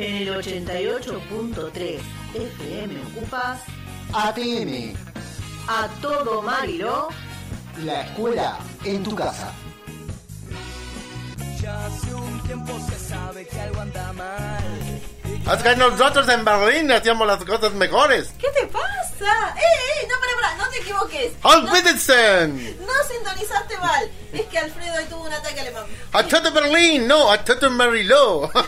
En el 88.3 FM ocupas ATM, a todo Mariló. la escuela en tu casa. Ya hace un tiempo se sabe que algo anda mal. Es que nosotros en Berlín hacíamos las cosas mejores. ¿Qué te pasa? ¡Eh, eh! No, para, para, no te equivoques. ¡Hans No, Wittgenstein! no sintonizaste mal. Es que Alfredo ahí tuvo un ataque alemán. ¡A todo Berlín! No, a todo Mariló.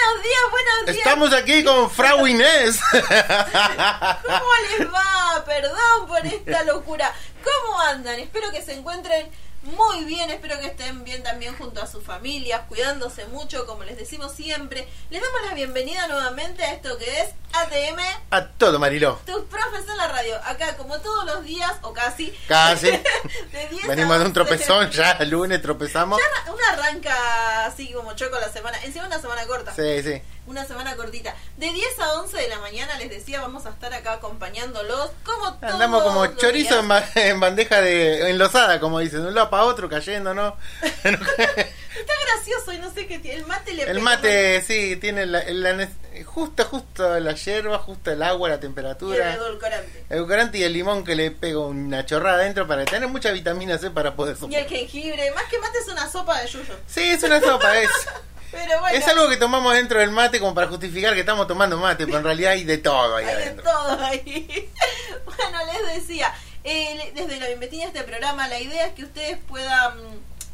Buenos días, buenos días. Estamos aquí con Frau Inés. ¿Cómo les va? Perdón por esta locura. ¿Cómo andan? Espero que se encuentren muy bien, espero que estén bien también junto a sus familias, cuidándose mucho, como les decimos siempre. Les damos la bienvenida nuevamente a esto que es ATM, A todo Mariló. tus profes en la radio. Acá, como todos los días, o casi. Casi. de 10 a Venimos de un 11. tropezón ya, el lunes tropezamos. Ya una arranca así como choco la semana. Encima una semana corta. Sí, sí. Una semana cortita. De 10 a 11 de la mañana les decía, vamos a estar acá acompañándolos como todos Andamos como chorizo en, ba- en bandeja de enlosada, como dicen, de un lado para otro, cayendo, ¿no? Está gracioso y no sé qué tiene. El mate le El pega mate, sí, tiene la, la justo, justo la hierba, justo el agua, la mal. Y el temperatura. edulcorante. El edulcorante y el limón que le pego una chorrada adentro para tener mucha vitamina C para poder Y soplar. el jengibre. Más que mate es una sopa de yuyo. Sí, es una sopa, es, Pero bueno. es algo que tomamos dentro del mate como para justificar que estamos tomando mate, pero en realidad hay de todo ahí Hay de todo ahí. bueno, les decía, eh, desde la bienvenida a este programa, la idea es que ustedes puedan,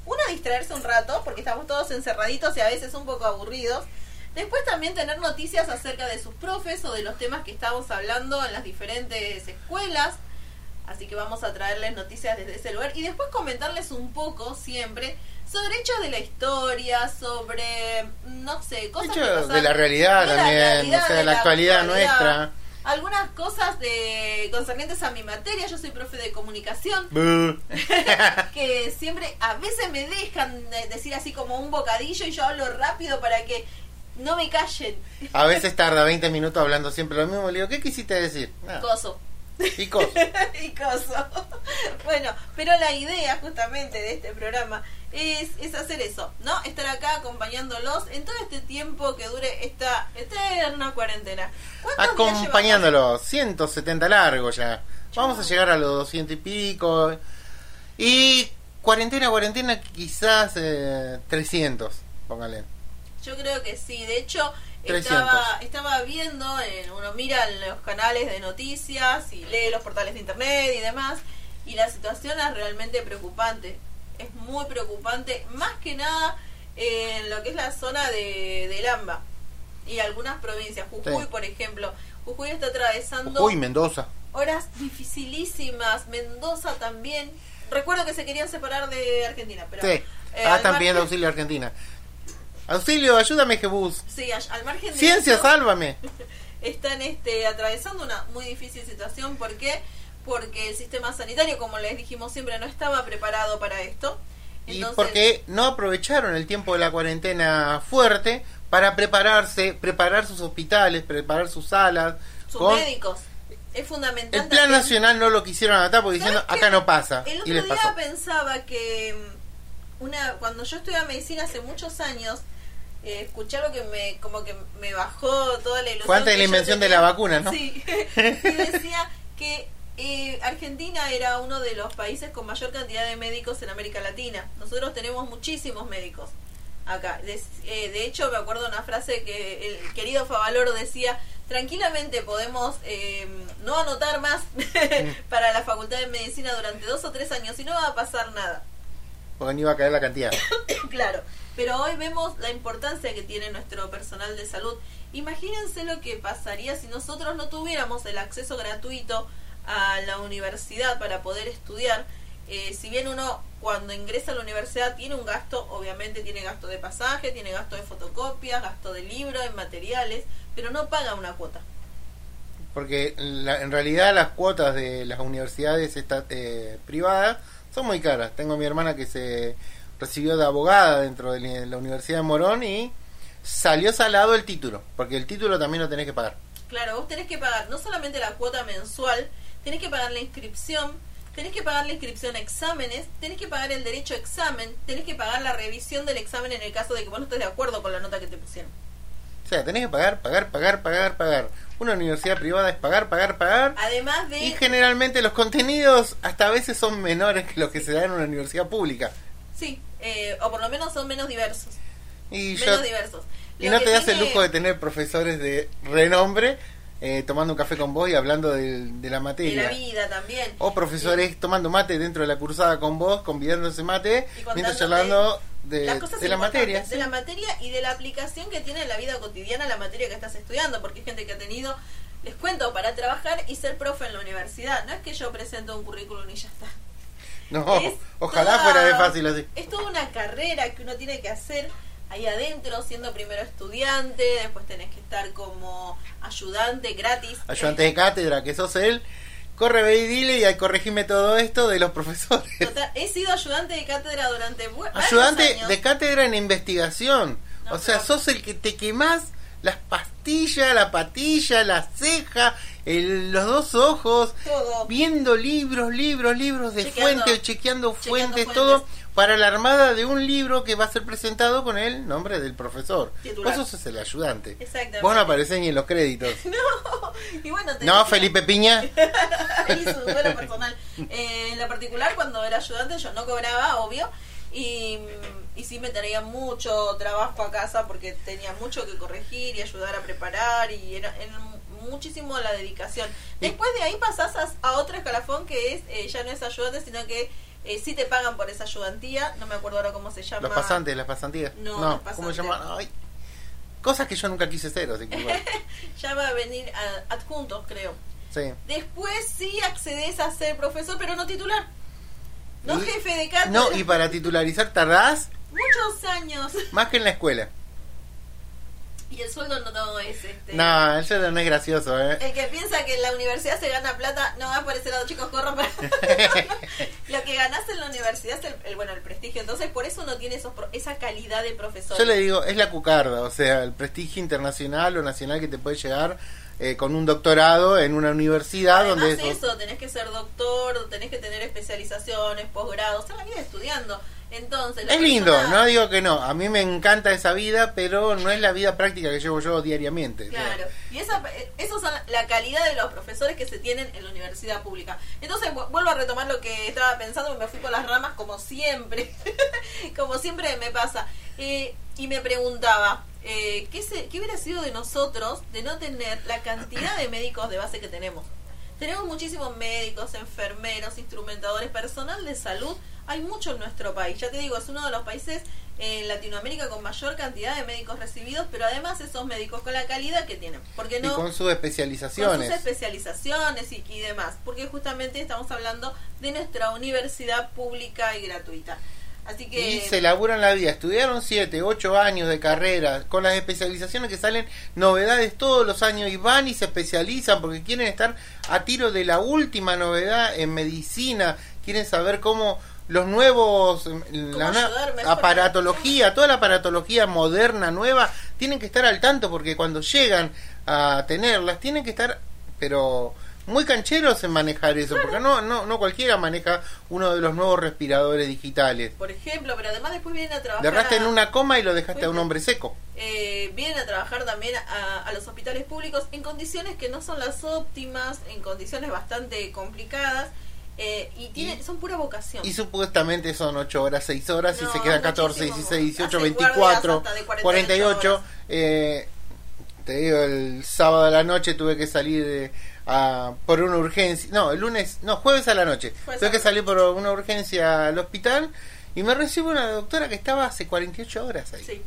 uno, distraerse un rato, porque estamos todos encerraditos y a veces un poco aburridos. Después también tener noticias acerca de sus profes o de los temas que estamos hablando en las diferentes escuelas. Así que vamos a traerles noticias desde ese lugar y después comentarles un poco siempre sobre hechos de la historia, sobre, no sé, cosas que de la realidad de la también, realidad, o sea, de la actualidad nuestra. Algunas cosas de concernientes a mi materia, yo soy profe de comunicación, que siempre a veces me dejan de- decir así como un bocadillo y yo hablo rápido para que no me callen. A veces tarda 20 minutos hablando siempre lo mismo. Le digo, ¿qué quisiste decir? Nada. Coso. Y cosas. y coso. Bueno, pero la idea justamente de este programa es, es hacer eso, ¿no? Estar acá acompañándolos en todo este tiempo que dure esta eterna cuarentena. ¿Cuántos días Acompañándolo, 170 largo ya. Vamos a llegar a los 200 y pico. Y cuarentena, cuarentena, quizás eh, 300, póngale. Yo creo que sí. De hecho, 300. estaba, estaba viendo, en, uno mira los canales de noticias y lee los portales de internet y demás, y la situación es realmente preocupante. Es muy preocupante, más que nada en lo que es la zona de, de Lamba y algunas provincias. Jujuy, Sí. por ejemplo. Jujuy está atravesando Uy, Mendoza. horas dificilísimas. Mendoza también. Recuerdo que se querían separar de Argentina, pero... Sí. eh, ah, están margen- auxilio Argentina. Auxilio, ayúdame, Jebus. Sí, al margen de Ciencia, sálvame. están este, atravesando una muy difícil situación. ¿Por qué? Porque el sistema sanitario, como les dijimos siempre, no estaba preparado para esto. Y Entonces, porque no aprovecharon el tiempo de la cuarentena fuerte para prepararse, preparar sus hospitales, preparar sus salas. sus con- médicos. Es fundamental. El plan también- nacional no lo quisieron adaptar porque diciendo ¿Sabes acá no pasa. El Y otro les día pasó. pensaba que mm, una cuando yo estudiaba medicina hace muchos años, eh, escuché algo que me como que me bajó toda la ilusión. Fue antes de la invención de la vacuna, ¿no? Sí. y decía que eh, Argentina era uno de los países con mayor cantidad de médicos en América Latina. Nosotros tenemos muchísimos médicos acá. De, eh, de hecho, me acuerdo una frase que el querido Favaloro decía, tranquilamente podemos eh, no anotar más para la Facultad de Medicina durante dos o tres años y no va a pasar nada. Porque no iba a caer la cantidad. claro, pero hoy vemos la importancia que tiene nuestro personal de salud. Imagínense lo que pasaría si nosotros no tuviéramos el acceso gratuito a la universidad para poder estudiar. Eh, si bien uno cuando ingresa a la universidad tiene un gasto, obviamente tiene gasto de pasaje, tiene gasto de fotocopias, gasto de libros, de materiales, pero no paga una cuota. Porque la- en realidad las cuotas de las universidades esta- eh, privadas son muy caras. Tengo mi hermana que se recibió de abogada dentro de la- la Universidad de Morón y salió salado el título, porque el título también lo tenés que pagar. Claro, vos tenés que pagar no solamente la cuota mensual, tenés que pagar la inscripción, tenés que pagar la inscripción a exámenes, tenés que pagar el derecho a examen, tenés que pagar la revisión del examen en el caso de que vos no estés de acuerdo con la nota que te pusieron. O sea, tenés que pagar, pagar, pagar, pagar, pagar. Una universidad privada es pagar, pagar, pagar. Además de... Y generalmente los contenidos hasta a veces son menores que los que se dan en una universidad pública. Sí, eh, o por lo menos son menos diversos. Y, menos yo- diversos. y no te das el lujo de tener profesores de renombre eh, tomando un café con vos y hablando del- de, la de materia. la vida también. O profesores tomando mate dentro de la cursada con vos, convidándose mate, mientras charlando de, las cosas de la materia. De la materia y de la aplicación que tiene en la vida cotidiana la materia que estás estudiando, porque hay gente que ha tenido, les cuento, para trabajar y ser profe en la universidad. No es que yo presento un currículum y ya está. No, Es ojalá toda- fuera de fácil así. Es toda una carrera que uno tiene que hacer ahí adentro, siendo primero estudiante, después tenés que estar como ayudante gratis. Ayudante de cátedra, que sos él, corre, ve y dile y ahí corregime todo esto de los profesores. Total, he sido ayudante de cátedra durante Ayudante años. de cátedra en investigación. No, o sea, sos el que te quemás las pastillas, la patilla, la ceja, el- los dos ojos, Todo. viendo libros, libros, libros de Chequeando- fuentes, chequeando, fuentes, fuentes. todo para la armada de un libro que va a ser presentado con el nombre del profesor. Titular. Vos sos el ayudante. Exactamente. Vos no aparecés ni en los créditos. No, y bueno, tenés No, Felipe Piña. Él hizo su duelo personal. Eh, en la particular, cuando era ayudante, yo no cobraba, obvio. Y, y sí me traía mucho trabajo a casa porque tenía mucho que corregir y ayudar a preparar y era, era muchísimo la dedicación. Después de ahí pasás a, a otro escalafón que es, eh, ya no es ayudante, sino que eh, sí te pagan por esa ayudantía. No me acuerdo ahora cómo se llama. Los pasantes, las pasantías. No, No, ¿cómo se? Ay, cosas que yo nunca quise ser, así que. Ya va a venir a- adjuntos, creo. Sí. Después sí accedes a ser profesor, pero no titular. No Y- jefe de cátedra. No, y para titularizar tardás Muchos años. más que en la escuela. Y el sueldo no, no es este. No, eso no es gracioso, ¿eh? El que piensa que en la universidad se gana plata, no va por ese lado, chicos, corran para... Lo que ganás en la universidad es el, el- bueno, el prestigio. Entonces, por eso no tiene esos, esa calidad de profesor. Yo le digo, es la cucarda, o sea, el prestigio internacional o nacional que te puede llegar eh, con un doctorado en una universidad Además donde de eso... eso, tenés que ser doctor, tenés que tener especializaciones, posgrados, estar la vida estudiando. Entonces, Es lindo, no digo que no, a mí me encanta esa vida, pero no es la vida práctica que llevo yo diariamente. o sea, Claro, y esa, esos son la calidad de los profesores que se tienen en la universidad pública. Entonces vu- vuelvo a retomar lo que estaba pensando, y me fui por las ramas como siempre, como siempre me pasa. Eh, y me preguntaba, eh, ¿qué, se, ¿qué hubiera sido de nosotros de no tener la cantidad de médicos de base que tenemos? Tenemos muchísimos médicos, enfermeros, instrumentadores, personal de salud. Hay mucho en nuestro país. Ya te digo, es uno de los países en Latinoamérica con mayor cantidad de médicos recibidos, pero además esos médicos con la calidad que tienen. Porque Y no con sus con sus especializaciones. especializaciones y, y demás. Porque justamente estamos hablando de nuestra universidad pública y gratuita. Así que Y se laburan la vida. Estudiaron 7, 8 años de carrera, con las especializaciones que salen novedades todos los años. Y van y se especializan porque quieren estar a tiro de la última novedad en medicina, quieren saber cómo los nuevos, em, la mejor aparatología, toda la aparatología moderna, nueva, tienen que estar al tanto porque cuando llegan a tenerlas, tienen que estar, pero muy cancheros en manejar eso, porque no, no, no cualquiera maneja uno de los nuevos respiradores digitales. por ejemplo, pero además después vienen a trabajar. Le erraste en una coma y lo dejaste a un hombre seco. eh, vienen a trabajar también a, a los hospitales públicos en condiciones que no son las óptimas, en condiciones bastante complicadas. eh, y tienen, Y- son pura vocación. Y supuestamente son 8 horas, 6 horas y No, se quedan 14, muchísimo. 16, 18, Hacen 24, guardias hasta de 48 48. horas. Eh, te digo, el sábado a la noche tuve que salir eh, a- por una urgencia. No, el lunes, no, jueves a la noche. Tuve a que salir por una urgencia al hospital y me recibe una doctora que estaba hace 48 horas ahí. Sí.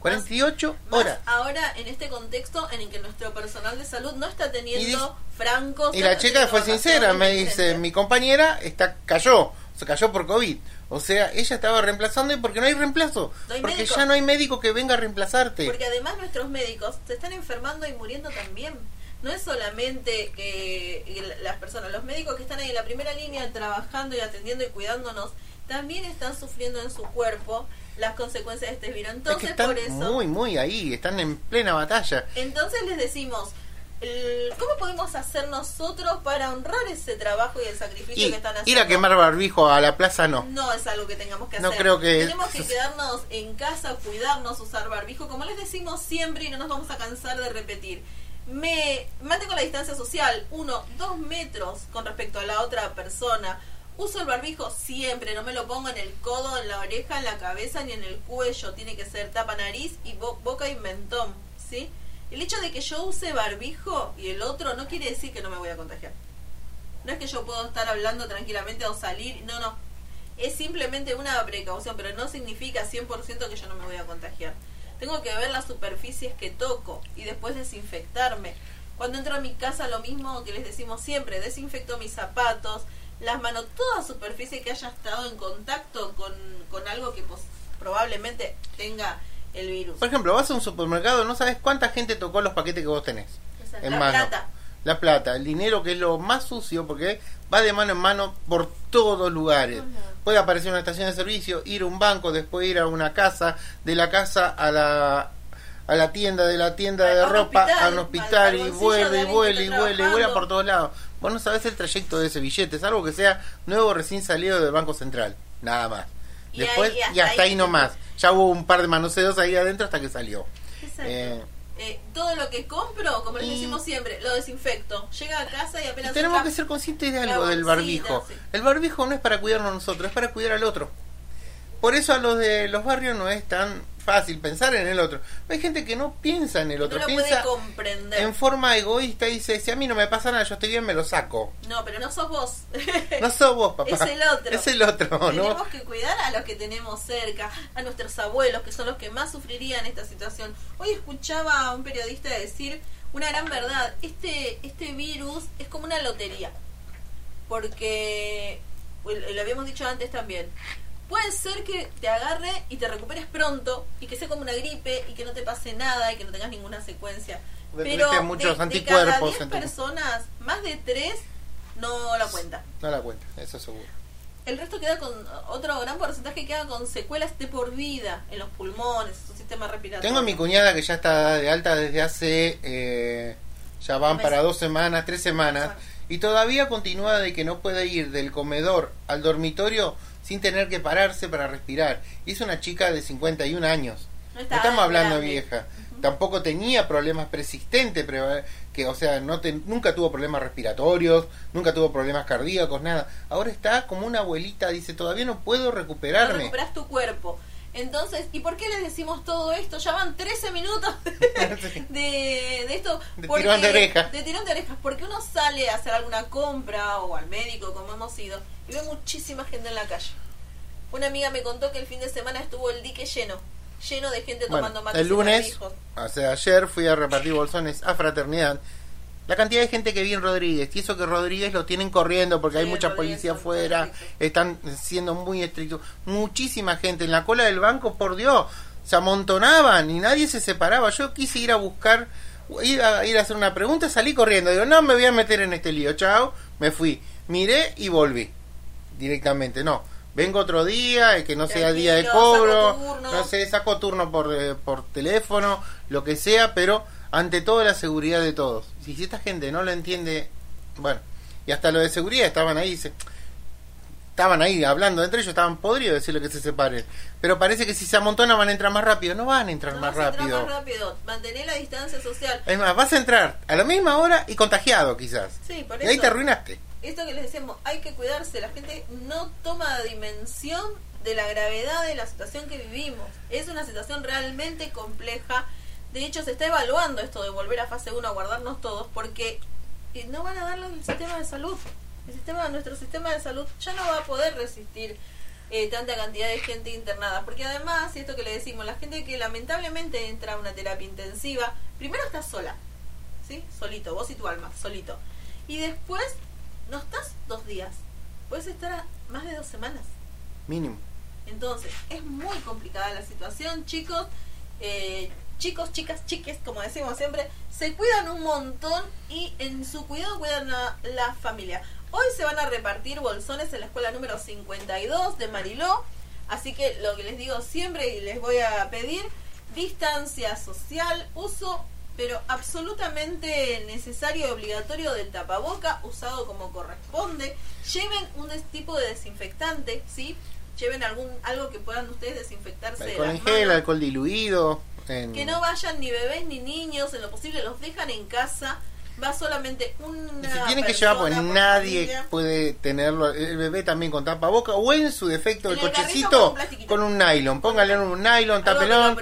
48 Más horas. ahora en este contexto en el que nuestro personal de salud no está teniendo Y francos. Y la chica fue sincera, me dice, mi compañera está cayó, se cayó por COVID. O sea, ella estaba reemplazando y porque no hay reemplazo. No hay porque médico. ya no hay médico que venga a reemplazarte. Porque además nuestros médicos se están enfermando y muriendo también. No es solamente que las personas, los médicos que están ahí en la primera línea trabajando y atendiendo y cuidándonos, también están sufriendo en su cuerpo las consecuencias de este virus. es que Entonces, están por eso, muy, muy ahí, están en plena batalla. entonces les decimos, ¿cómo podemos hacer nosotros para honrar ese trabajo y el sacrificio Y que están haciendo? ir a quemar barbijo a la plaza no. No es algo que tengamos que No hacer. creo que- Tenemos que quedarnos en casa, cuidarnos, usar barbijo, como les decimos siempre y no nos vamos a cansar de repetir. Me mantengo la distancia social, uno, dos metros con respecto a la otra persona. Uso el barbijo siempre, no me lo pongo en el codo, en la oreja, en la cabeza ni en el cuello. Tiene que ser tapa nariz y bo- boca y mentón, ¿sí? El hecho de que yo use barbijo y el otro no quiere decir que no me voy a contagiar. No es que yo puedo estar hablando tranquilamente o salir, no, no. Es simplemente una precaución, pero no significa 100% que yo no me voy a contagiar. Tengo que ver las superficies que toco y después desinfectarme. Cuando entro a mi casa, lo mismo que les decimos siempre, desinfecto mis zapatos, las manos, toda superficie que haya estado en contacto con, con algo que pues, probablemente tenga el virus. Por ejemplo, vas a un supermercado, no sabes cuánta gente tocó los paquetes que vos tenés. Es en la mano. plata. La plata, el dinero que es lo más sucio porque va de mano en mano por todos lugares. Puede aparecer una estación de servicio, ir a un banco, después ir a una casa, de la casa a la a la tienda, de la tienda de ropa, hospital, a un al- hospital al y de y que y vuelve y vuela por todos lados. Vos no sabés el trayecto de ese billete, salvo que sea nuevo recién salido del Banco Central, nada más. Y Después, ahí- y hasta ahí, nomás. Ya hubo un par de manoseos ahí adentro hasta que salió. Exacto. Eh, Eh, todo lo que compro, como les decimos siempre, lo desinfecto. Llega a casa y apenas Y tenemos que ser conscientes de algo del barbijo. sí. El barbijo no es para cuidarnos nosotros, es para cuidar al otro. Por eso a los de los barrios no es tan fácil pensar en el otro. Hay gente que no piensa en el no otro, lo piensa puede comprender. en forma egoísta y dice, si a mí no me pasa nada, yo estoy bien, me lo saco. No, pero no sos vos. No sos vos, papá. Es el otro. Es el otro, ¿no? Tenemos que cuidar a los que tenemos cerca, a nuestros abuelos, que son los que más sufrirían esta situación. Hoy escuchaba a un periodista decir una gran verdad. Este, este virus es como una lotería. Porque, lo habíamos dicho antes también, puede ser que te agarre y te recuperes pronto y que sea como una gripe y que no te pase nada y que no tengas ninguna secuencia. Pero tuviste muchos de, de anticuerpos cada 10 en tu- personas, más de 3 no la cuenta. No la cuenta, eso seguro. El resto queda con, otro gran porcentaje queda con secuelas de por vida en los pulmones, su sistema respiratorio. Tengo a mi cuñada que ya está de alta desde hace, eh, ya van para dos semanas, tres semanas, y todavía continúa de que no puede ir del comedor al dormitorio sin tener que pararse para respirar. Y es una chica de 51 años. No estamos hablando grande. vieja. Tampoco tenía problemas persistentes, pero, eh, que, o sea, no te- nunca tuvo problemas respiratorios, nunca tuvo problemas cardíacos, nada. Ahora está como una abuelita, dice, todavía no puedo No recuperarme. recuperas tu cuerpo. Entonces, ¿y por qué les decimos todo esto? Ya van 13 minutos de, de esto. De porque- tirón de orejas. De tirón de orejas. Porque uno sale a hacer alguna compra o al médico, como hemos ido, y ve muchísima gente en la calle. Una amiga me contó que el fin de semana estuvo el dique lleno. Lleno de gente Bueno, tomando mates el lunes, o sea, ayer fui a repartir bolsones a Fraternidad. La cantidad de gente que vi en Rodríguez, y eso que Rodríguez lo tienen corriendo porque Sí, hay mucha Rodríguez policía afuera, están siendo muy estrictos. Muchísima gente en la cola del banco, por Dios, se amontonaban y nadie se separaba. Yo quise ir a buscar, ir a, ir a hacer una pregunta, salí corriendo. Digo, no me voy a meter en este lío, chao, me fui. Miré y volví directamente, no. Vengo otro día, que no sea día de cobro, no sé, saco turno por, eh, por teléfono, lo que sea, pero ante todo la seguridad de todos. Si si esta gente no lo entiende, bueno, y hasta lo de seguridad estaban ahí, se, estaban ahí hablando entre ellos, estaban podridos de decirle que se separen. Pero parece que si se amontonan van a entrar más rápido, no van a entrar No más vas a entrar rápido. más rápido. Mantener la distancia social. Es más, vas a entrar a la misma hora y contagiado quizás. Sí, por Y ahí eso. te arruinaste. esto que les decíamos, hay que cuidarse, la gente no toma dimensión de la gravedad de la situación que vivimos. Es una situación realmente compleja. De hecho, se está evaluando esto de volver a fase 1 a guardarnos todos porque eh, no van a darle el sistema de salud. El sistema, nuestro sistema de salud ya no va a poder resistir eh, tanta cantidad de gente internada. Porque además, y esto que le decimos, la gente que lamentablemente entra a una terapia intensiva, primero está sola, ¿sí? Solito, vos y tu alma, solito. Y después no estás dos días, puedes estar a más de dos semanas. Mínimo. Entonces, es muy complicada la situación, chicos. Eh, chicos, chicas, chiques, como decimos siempre, se cuidan un montón y en su cuidado cuidan a la familia. Hoy se van a repartir bolsones en la escuela número 52 de Mariló. Así que lo que les digo siempre y les voy a pedir, distancia social, uso pero absolutamente necesario y obligatorio del tapaboca, usado como corresponde. Lleven un tipo de desinfectante, ¿sí? Lleven algún algo que puedan ustedes desinfectarse de Alcohol las en gel, manos. alcohol diluido. En- Que no vayan ni bebés ni niños, en lo posible los dejan en casa. Va solamente una Y si tienen que llevar, pues nadie familia. puede tenerlo. El bebé también con tapaboca o en su defecto el En el con cochecito plastiquito. con un nylon. Póngale un nylon, tapelón.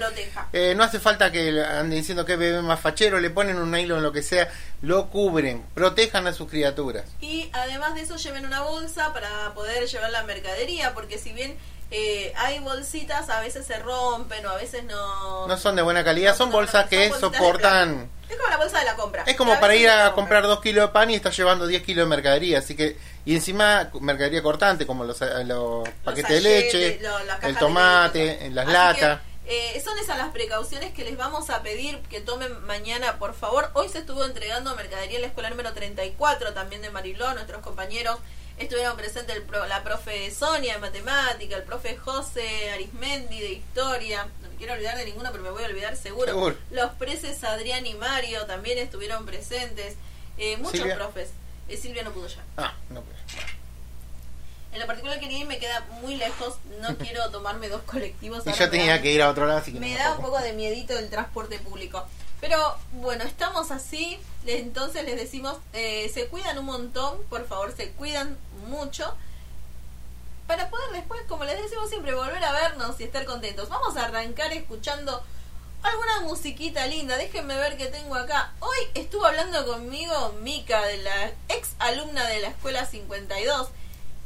Eh, no hace falta que anden diciendo que bebé más fachero, le ponen un nylon, lo que sea, lo cubren, protejan a sus criaturas. Y además de eso lleven una bolsa para poder llevar la mercadería, porque si bien eh, hay bolsitas, a veces se rompen o a veces no... No son de buena calidad, No, son bolsas que soportan... Es como la bolsa de la compra. Es como para ir a comprar dos kilos de pan y estás llevando 10 kilos de mercadería, así que y encima mercadería cortante como los, eh, los paquetes de leche, lo- el tomate, las Así latas. que, eh, son esas las precauciones que les vamos a pedir que tomen mañana, por favor. Hoy se estuvo entregando mercadería en la escuela número 34, también de Mariló, nuestros compañeros estuvieron presentes el pro- la profe Sonia de matemática, el profe José Arismendi de historia, no me quiero olvidar de ninguno, pero me voy a olvidar seguro. Seguro. Los preces Adrián y Mario también estuvieron presentes, eh, muchos Silvia. profes. Eh, Silvia no pudo ya. Ah, no, pues. En lo particular quería ir, me queda muy lejos, no quiero tomarme dos colectivos. y yo tenía que ir a otro lado, así que Me no da un poco de miedito el transporte público. Pero bueno, estamos así, entonces les decimos, eh, se cuidan un montón, por favor, se cuidan mucho. Para poder después, como les decimos siempre, volver a vernos y estar contentos. Vamos a arrancar escuchando alguna musiquita linda. Déjenme ver qué tengo acá. Hoy estuvo hablando conmigo Mika, de la ex alumna de la escuela 52.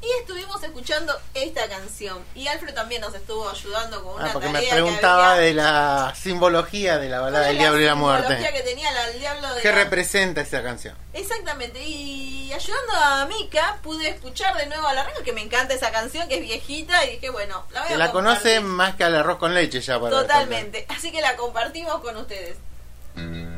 Y estuvimos escuchando esta canción. Y Alfred también nos estuvo ayudando con una Ah, porque me tarea que preguntaba había- de la simbología de la balada ¿Cuál del diablo y la simbología muerte. que tenía la- el diablo de ¿Qué la- representa esa canción? Exactamente, y ayudando a Mika pude escuchar de nuevo a la radio que me encanta esa canción que es viejita y dije, bueno, la voy Que a la compartir. conoce más que al arroz con leche ya para Totalmente, así que la compartimos con ustedes. Estaba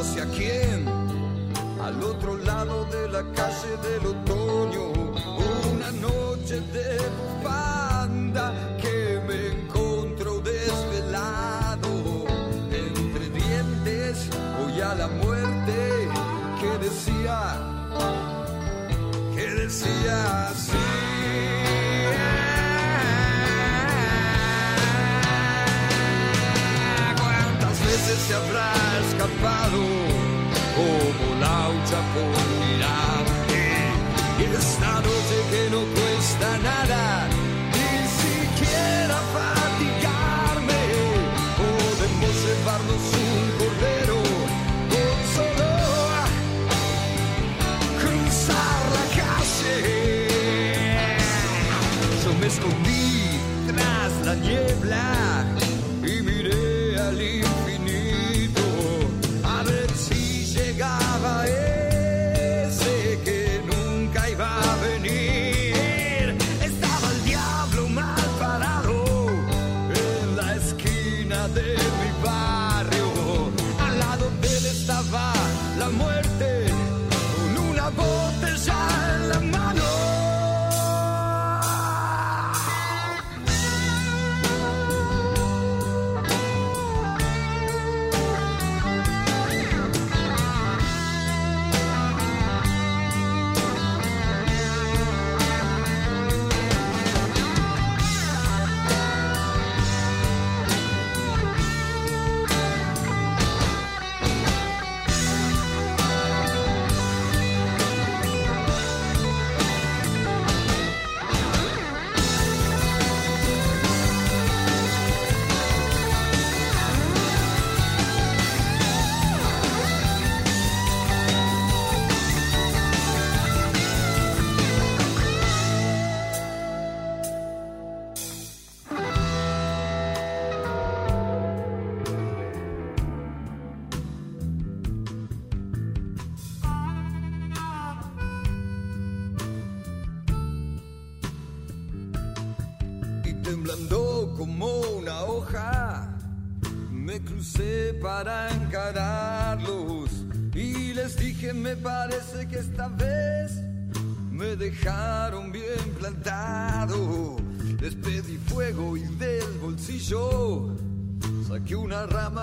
No sé a quién, al otro lado de la calle del otoño, una noche de banda que me encontró desvelado, entre dientes, voy a la muerte que decía, que decía se habrá escapado como laucha por mirarte? Y esta noche que no cuesta nada, ni siquiera fatigarme, podemos llevarnos un cordero con solo cruzar la calle. Yo me escondí tras la niebla y miré al infinito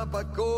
una rama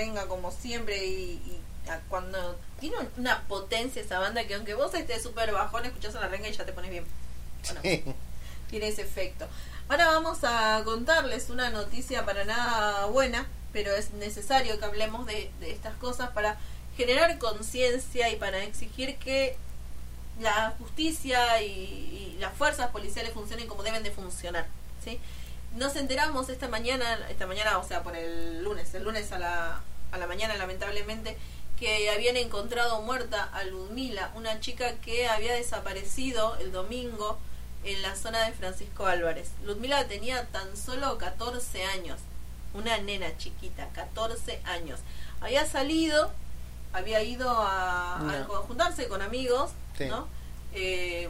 Temazo de la renga como siempre y, y a- cuando tiene una potencia esa banda que aunque vos estés súper bajón, escuchás a la renga y ya te pones bien. Bueno, tiene ese efecto. Ahora vamos a contarles una noticia para nada buena, pero es necesario que hablemos de, de estas cosas para generar conciencia y para exigir que la justicia y, y las fuerzas policiales funcionen como deben de funcionar. ¿sí? Nos enteramos esta mañana, esta mañana, o sea, por el lunes, el lunes a la, a la mañana lamentablemente, que habían encontrado muerta a Ludmila, una chica que había desaparecido el domingo en la zona de Francisco Álvarez. Ludmila tenía tan solo 14 años, una nena chiquita, 14 años. Había salido, había ido a, a juntarse con amigos, Sí. ¿no? Eh,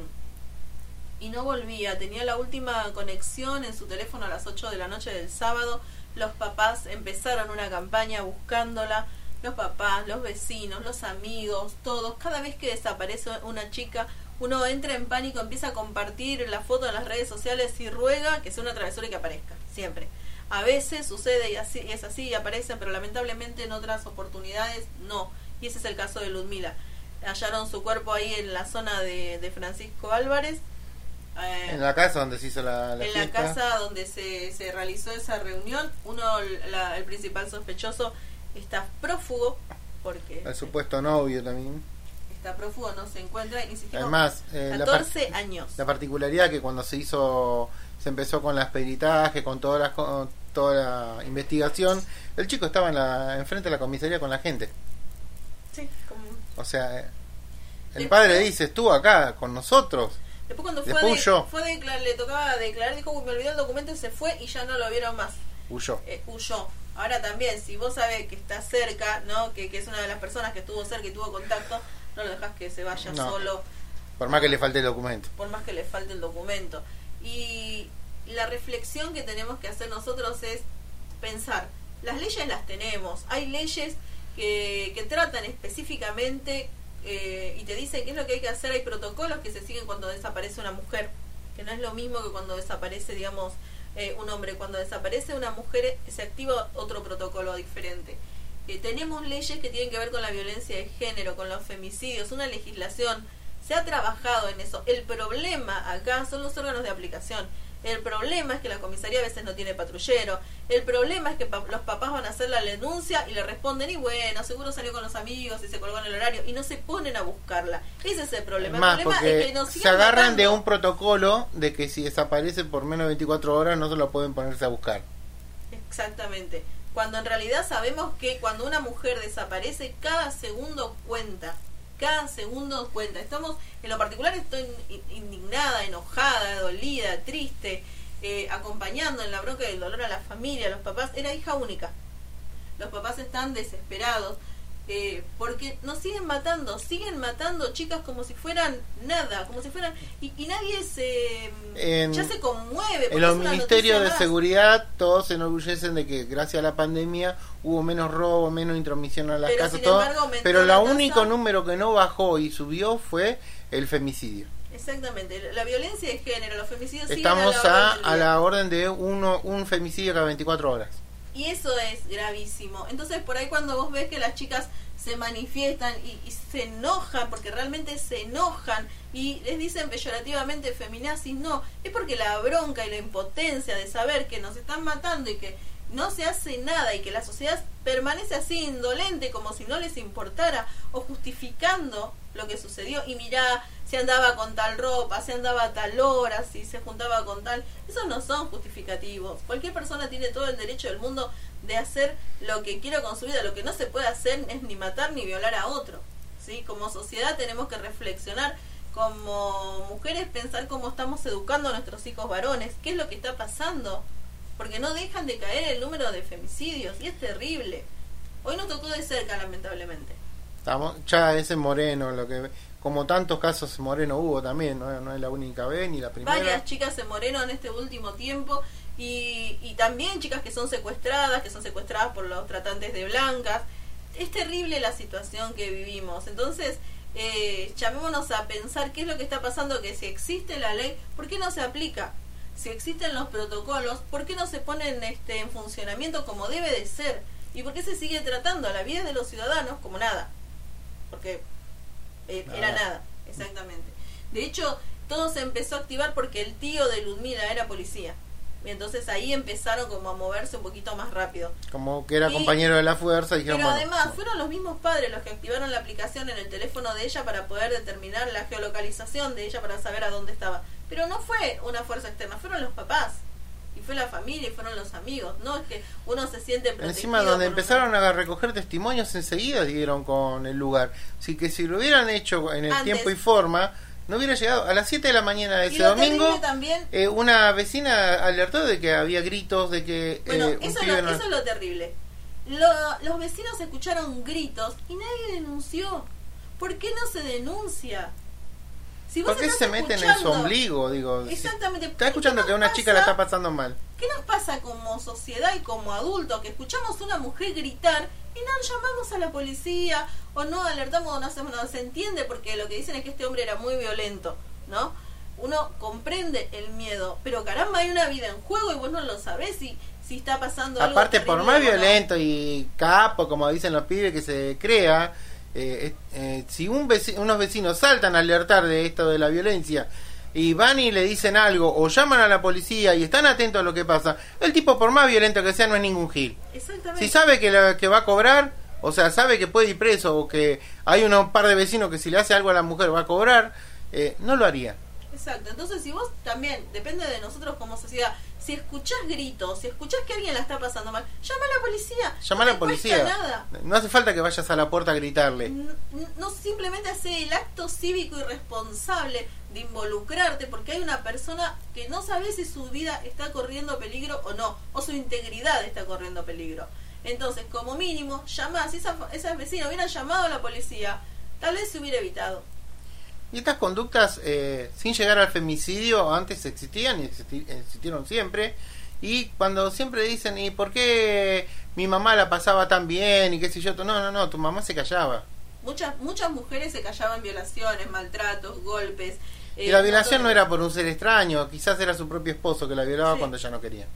y no volvía. Tenía la última conexión en su teléfono a las 8 de la noche del sábado. Los papás empezaron una campaña buscándola. Los papás, los vecinos, los amigos, todos. Cada vez que desaparece una chica, uno entra en pánico, empieza a compartir la foto en las redes sociales y ruega que sea una travesura y que aparezca. Siempre. A veces sucede y así es así y aparecen, pero lamentablemente en otras oportunidades no. Y ese es el caso de Ludmila. Hallaron su cuerpo ahí en la zona de, de Francisco Álvarez. Eh, En la casa donde se hizo la, la en la casa donde se, se realizó esa reunión, uno, la- el principal sospechoso, está prófugo, porque El supuesto novio también. está prófugo, no se encuentra, insistimos, Además, eh, la, par- 14 años. la particularidad que cuando se hizo, se empezó con las peritajes, con toda la, con toda la investigación, el chico estaba en la, enfrente de la comisaría con la gente. Sí, como- O sea, eh, el Después- padre dice, estuvo acá con nosotros. Después cuando fue, Después de- huyó. fue a declarar- le tocaba declarar, dijo, "Uy, me olvidé el documento y se fue y ya no lo vieron más. Huyó. eh, huyó. Ahora también, si vos sabés que está cerca, ¿no? Que, que es una de las personas que estuvo cerca y tuvo contacto, no lo dejas que se vaya No. solo Por más que le falte el documento. por más que le falte el documento. Y la reflexión que tenemos que hacer nosotros es pensar, las leyes las tenemos, hay leyes que, que tratan específicamente eh, y te dicen qué es lo que hay que hacer, hay protocolos que se siguen cuando desaparece una mujer, que no es lo mismo que cuando desaparece, digamos, eh, un hombre, cuando desaparece una mujer se activa otro protocolo diferente. Eh, tenemos leyes que tienen que ver con la violencia de género, con los femicidios, una legislación se ha trabajado en eso. El problema acá son los órganos de aplicación. El problema es que la comisaría a veces no tiene patrullero. El problema es que pa- los papás van a hacer la denuncia y le responden, y bueno, seguro salió con los amigos y se colgó en el horario, y no se ponen a buscarla. Ese es el problema. Más el problema es que nos se agarran de un protocolo de que si desaparece por menos de 24 horas no se lo pueden ponerse a buscar. Exactamente. Cuando en realidad sabemos que cuando una mujer desaparece, cada segundo cuenta. Cada segundo cuenta. Estamos, en lo particular, estoy in- indignada, enojada, dolida, triste, eh, acompañando en la bronca del dolor a la familia, a los papás. Era hija única. Los papás están desesperados eh, porque nos siguen matando, siguen matando chicas como si fueran nada, como si fueran. Y, y nadie se. En- ya se conmueve. En los ministerios de más. seguridad todos se enorgullecen de que gracias a la pandemia hubo menos robo, menos intromisión a las Pero, casas, todo. embargo, pero el único número que no bajó y subió fue el femicidio. Exactamente, la violencia de género, los femicidios siguen Estamos a la a, a la orden de uno, un femicidio cada 24 horas. Y eso es gravísimo. Entonces, por ahí cuando vos ves que las chicas se manifiestan y, y se enojan, porque realmente se enojan y les dicen peyorativamente feminazis, no, es porque la bronca y la impotencia de saber que nos están matando y que no se hace nada y que la sociedad permanece así indolente como si no les importara o justificando lo que sucedió y mirá si andaba con tal ropa, si andaba a tal hora, si se juntaba con tal, esos no son justificativos. Cualquier persona tiene todo el derecho del mundo de hacer lo que quiera con su vida, lo que no se puede hacer es ni matar ni violar a otro. ¿sí? Como sociedad tenemos que reflexionar como mujeres pensar cómo estamos educando a nuestros hijos varones, qué es lo que está pasando, porque no dejan de caer el número de femicidios y es terrible. Hoy nos tocó de cerca, lamentablemente. Estamos, ya ese Moreno, lo que como tantos casos Moreno hubo también, no, no es la única vez ni la primera. Varias chicas en Moreno en este último tiempo y, y también chicas que son secuestradas, que son secuestradas por los tratantes de blancas. Es terrible la situación que vivimos. Entonces, eh, llamémonos a pensar qué es lo que está pasando, que si existe la ley, ¿por qué no se aplica? Si existen los protocolos, ¿por qué no se ponen este, en funcionamiento como debe de ser? ¿Y por qué se sigue tratando a la vida de los ciudadanos como nada? Porque eh, era Nada. exactamente. De hecho, todo se empezó a activar porque el tío de Ludmila era policía. Y entonces ahí empezaron como a moverse un poquito más rápido. Como que era Y- compañero de la fuerza y dijeron, Pero bueno, además fueron los mismos padres los que activaron la aplicación en el teléfono de ella para poder determinar la geolocalización de ella para saber a dónde estaba. Pero no fue una fuerza externa, fueron los papás. Y fue la familia y fueron los amigos. No es que uno se siente protegido. Encima donde empezaron a recoger testimonios enseguida dieron con el lugar. Así que si lo hubieran hecho en el Antes. tiempo y forma, no hubiera llegado a las 7 de la mañana de ese domingo. también eh, una vecina alertó de que había gritos, de que Bueno, eh, eso, lo, no- eso es lo terrible. Lo- los vecinos escucharon gritos y nadie denunció. ¿Por qué no se denuncia? Si ¿Por qué se mete en el su ombligo? Digo, si- Exactamente. está escuchando ¿Qué que una chica la está pasando mal. ¿Qué nos pasa como sociedad y como adultos que escuchamos a una mujer gritar y no llamamos a la policía o no alertamos o no hacemos nada? Se entiende porque lo que dicen es que este hombre era muy violento, ¿no? Uno comprende el miedo, pero caramba, hay una vida en juego y vos no lo sabés si, si está pasando algo. Aparte, por más no. violento y capo, como dicen los pibes que se crea, eh, eh, si un unos vecinos saltan a alertar de esto de la violencia y van y le dicen algo o llaman a la policía y están atentos a lo que pasa, el tipo, por más violento que sea, no es ningún gil. Si sabe que, la- que va a cobrar, o sea, sabe que puede ir preso o que hay un par de vecinos que si le hace algo a la mujer va a cobrar, eh, no lo haría. Exacto, entonces si vos también, depende de nosotros como sociedad, si escuchás gritos, si escuchás que alguien la está pasando mal, llama a la policía. Llama a la policía. Nada. No hace falta que vayas a la puerta a gritarle. No simplemente hace el acto cívico y responsable de involucrarte porque hay una persona que no sabe si su vida está corriendo peligro o no, o su integridad está corriendo peligro. Entonces, como mínimo, llama, si esa- esas vecinas hubieran llamado a la policía, tal vez se hubiera evitado. Y estas conductas, eh, sin llegar al femicidio, antes existían y existi- existieron siempre. Y cuando siempre dicen, ¿y por qué mi mamá la pasaba tan bien? Y qué sé yo, no, no, no, tu mamá se callaba. Muchas, muchas mujeres se callaban violaciones, maltratos, golpes. Y eh, la un violación no era por un ser extraño, quizás era su propio esposo que la violaba Sí. cuando ella no quería.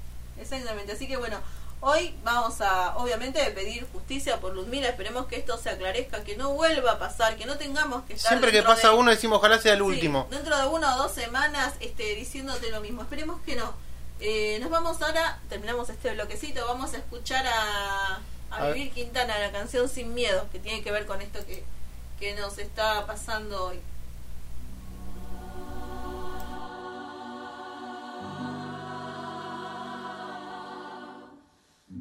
Exactamente, así que bueno, Hoy vamos a, obviamente, pedir justicia por Ludmila. Esperemos que esto se aclarezca, que no vuelva a pasar, que no tengamos que estar Siempre que pasa de- uno decimos ojalá sea el Sí, último. dentro de una o dos semanas este, diciéndote lo mismo. Esperemos que no. Eh, nos vamos ahora, terminamos este bloquecito, vamos a escuchar a, a A. Vivir Quintana, la canción Sin Miedo, que tiene que ver con esto que, que nos está pasando hoy. Que